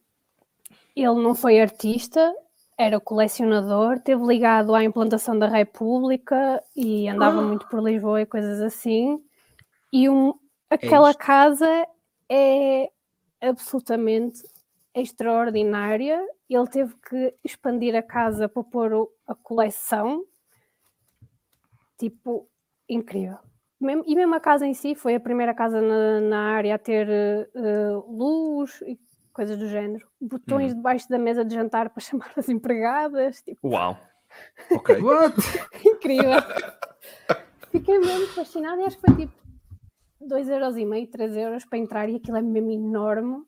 ele não foi artista, era colecionador, esteve ligado à implantação da República e andava muito por Lisboa e coisas assim. E um, aquela isto. casa é absolutamente extraordinária. Ele teve que expandir a casa para pôr o- a coleção. Tipo, incrível. E mesmo a casa em si foi a primeira casa na, na área a ter eh, luz e coisas do género. Botões debaixo da mesa de jantar para chamar as empregadas. Tipo, Uau. Ok. what? incrível. Fiquei mesmo fascinada e acho que foi tipo 2,5€, 3 euros para entrar e aquilo é mesmo enorme.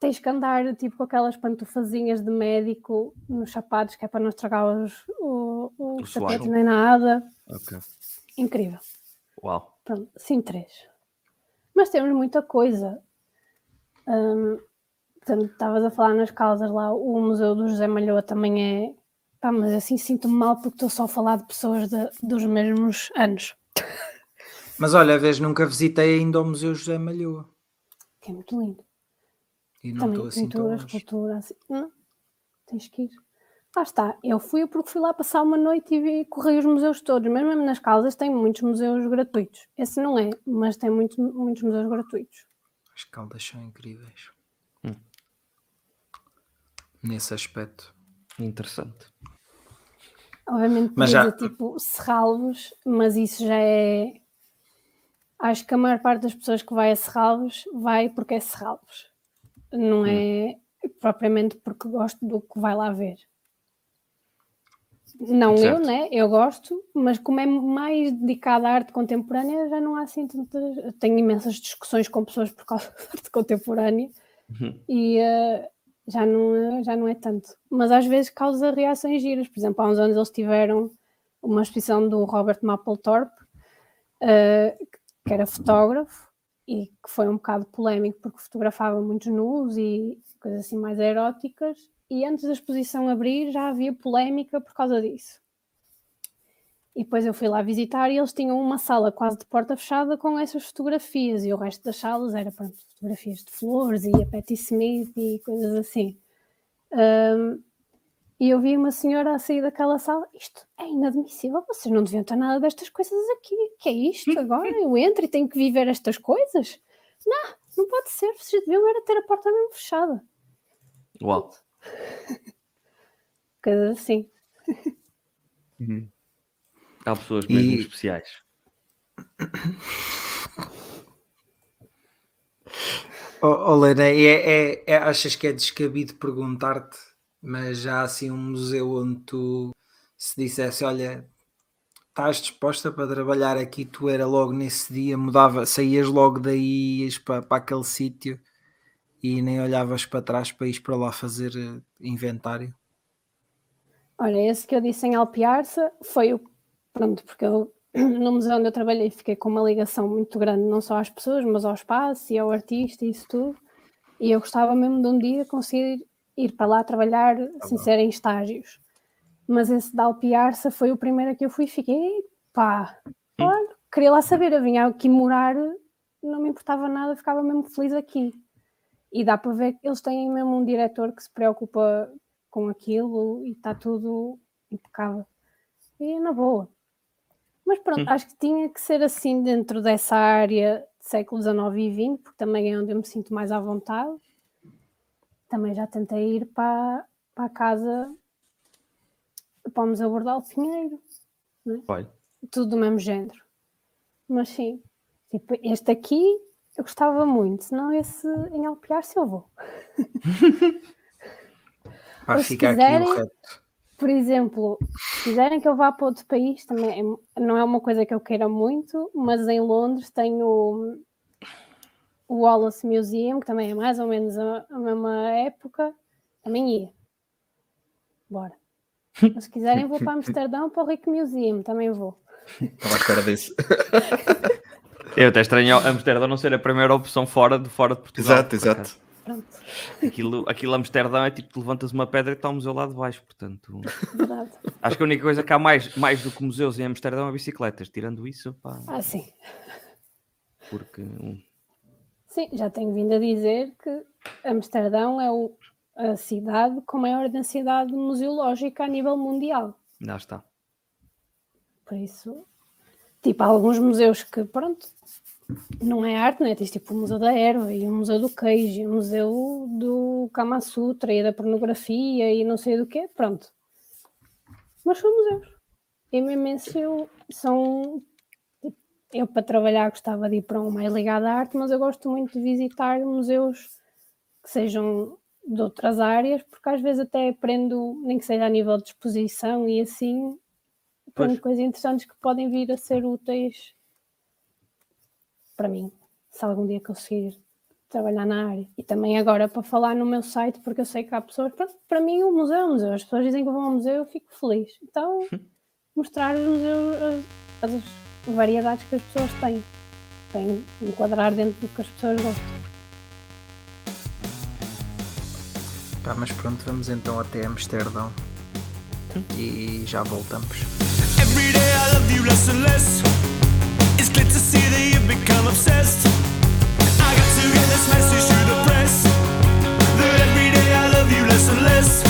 Tens que andar tipo com aquelas pantufazinhas de médico nos sapatos, que é para não estragar os, o, O os tapetes nem nada. Ok. Incrível. Uau. Pronto, sim, três. Mas temos muita coisa. Hum, portanto, estavas a falar nas causas lá, o Museu do José Malhoa também é. Pá, mas assim sinto-me mal porque estou só a falar de pessoas de- dos mesmos anos, Mas olha, vez nunca visitei ainda o Museu José Malhoa. que é muito lindo. E não estou Também assim tão pintura, longe. escultura, assim. Não, tens que ir. Lá está, eu fui porque fui lá passar uma noite e vi, corri os museus todos, mas mesmo nas Caldas tem muitos museus gratuitos. Esse não é, mas tem muitos, muitos museus gratuitos. As caldas são incríveis. Hum. Nesse aspecto. Interessante. Obviamente Mas já- tipo Serralvos, mas isso já é. Acho que a maior parte das pessoas que vai a Serralvos vai porque é Serralvos. Não é propriamente porque gosto do que vai lá ver. Não eu, Certo. né? Eu gosto, mas como é mais dedicada à arte contemporânea, já não há assim tantas. eu Tenho imensas discussões com pessoas por causa da arte contemporânea Uhum. e eh, já, não, é- já não é tanto. Mas às vezes causa reações giras. Por exemplo, há uns anos eles tiveram uma exposição do Robert Mapplethorpe, eh, que era fotógrafo e que foi um bocado polémico porque fotografava muitos nus e coisas assim mais eróticas. E antes da exposição abrir já havia polémica por causa disso. E depois eu fui lá visitar e eles tinham uma sala quase de porta fechada com essas fotografias e o resto das salas era pronto, fotografias de flores e a Patti Smith e coisas assim. Ahm, e eu vi uma senhora a sair daquela sala, isto é inadmissível, vocês não deviam ter nada destas coisas aqui, que é isto agora? Eu entro e tenho que viver estas coisas? Não, não pode ser, vocês deviam era ter a porta mesmo fechada. Uau. Coisas assim. Há pessoas mesmo E- especiais. Oh, oh Lena, é, é- é- achas que é descabido perguntar-te, mas já assim um museu onde tu se dissesse, olha, estás disposta para trabalhar aqui, tu era logo nesse dia, mudava, saías logo daí, ias para, para aquele sítio e nem olhavas para trás para ir para lá fazer eh, inventário? Olha, esse que eu disse em Alpiarça foi o. Pronto, porque eu, no museu onde eu trabalhei, fiquei com uma ligação muito grande, não só às pessoas, mas ao espaço e ao artista e isso tudo. E eu gostava mesmo de um dia conseguir ir para lá trabalhar, sem ser em estágios. Mas esse da Alpiarça foi o primeiro a que eu fui e fiquei, pá, olha, queria lá saber, eu vinha aqui morar, não me importava nada, ficava mesmo feliz aqui. E dá para ver que eles têm mesmo um diretor que se preocupa com aquilo e está tudo impecável. E na boa. Mas pronto, acho que tinha que ser assim dentro dessa área de século XIX e XX, porque também é onde eu me sinto mais à vontade. Também já tentei ir para, para a casa, para o Museu Bordal Pinheiro, Olha. tudo do mesmo género. Mas sim, tipo, este aqui eu gostava muito, senão esse em Alpiar se eu vou. Para Ou ficar aqui quiserem- o reto. por exemplo, se quiserem que eu vá para outro país, também é- não é uma coisa que eu queira muito, mas em Londres tem o, Wallace Museum, que também é mais ou menos a, a mesma época, também ia. Bora. Mas se quiserem, vou para Amsterdão para o Rick Museum, também vou. Estava à espera desse. Eu até estranho Amsterdão não ser a primeira opção fora de, fora de Portugal. Exato, por exato. acaso. Pronto, Aquilo, aquilo Amsterdão é tipo, tu levantas uma pedra e está o museu lá de baixo, portanto... verdade. Acho que a única coisa que há mais, mais do que museus em Amsterdão é bicicletas. Tirando isso, pá, Ah, sim. porque... Sim, já tenho vindo a dizer que Amsterdão é o- a cidade com maior densidade museológica a nível mundial. Lá está. Por isso, tipo, há alguns museus que, pronto, não é arte, né? Tens tipo o Museu da Erva e o Museu do Queijo, e o Museu do Kama Sutra e da pornografia e não sei do quê, pronto. Mas são museus. E mesmo eu, são. Eu, para trabalhar, gostava de ir para um mais ligado à arte, mas eu gosto muito de visitar museus que sejam de outras áreas, porque às vezes até aprendo, nem que seja a nível de exposição e assim, aprendo coisas interessantes que podem vir a ser úteis para mim, se algum dia conseguir trabalhar na área. E também agora para falar no meu site, porque eu sei que há pessoas, pronto, para mim o museu é um museu, as pessoas dizem que vão ao museu, eu fico feliz. Então, mostrar os museus, as, as variedades que as pessoas têm, tem enquadrar dentro do que as pessoas gostam. Pá, mas pronto, vamos então até Amsterdão e já voltamos. Every day I love you less and less. It's clear to see that you've become obsessed. I got to get this message to the press. Mitos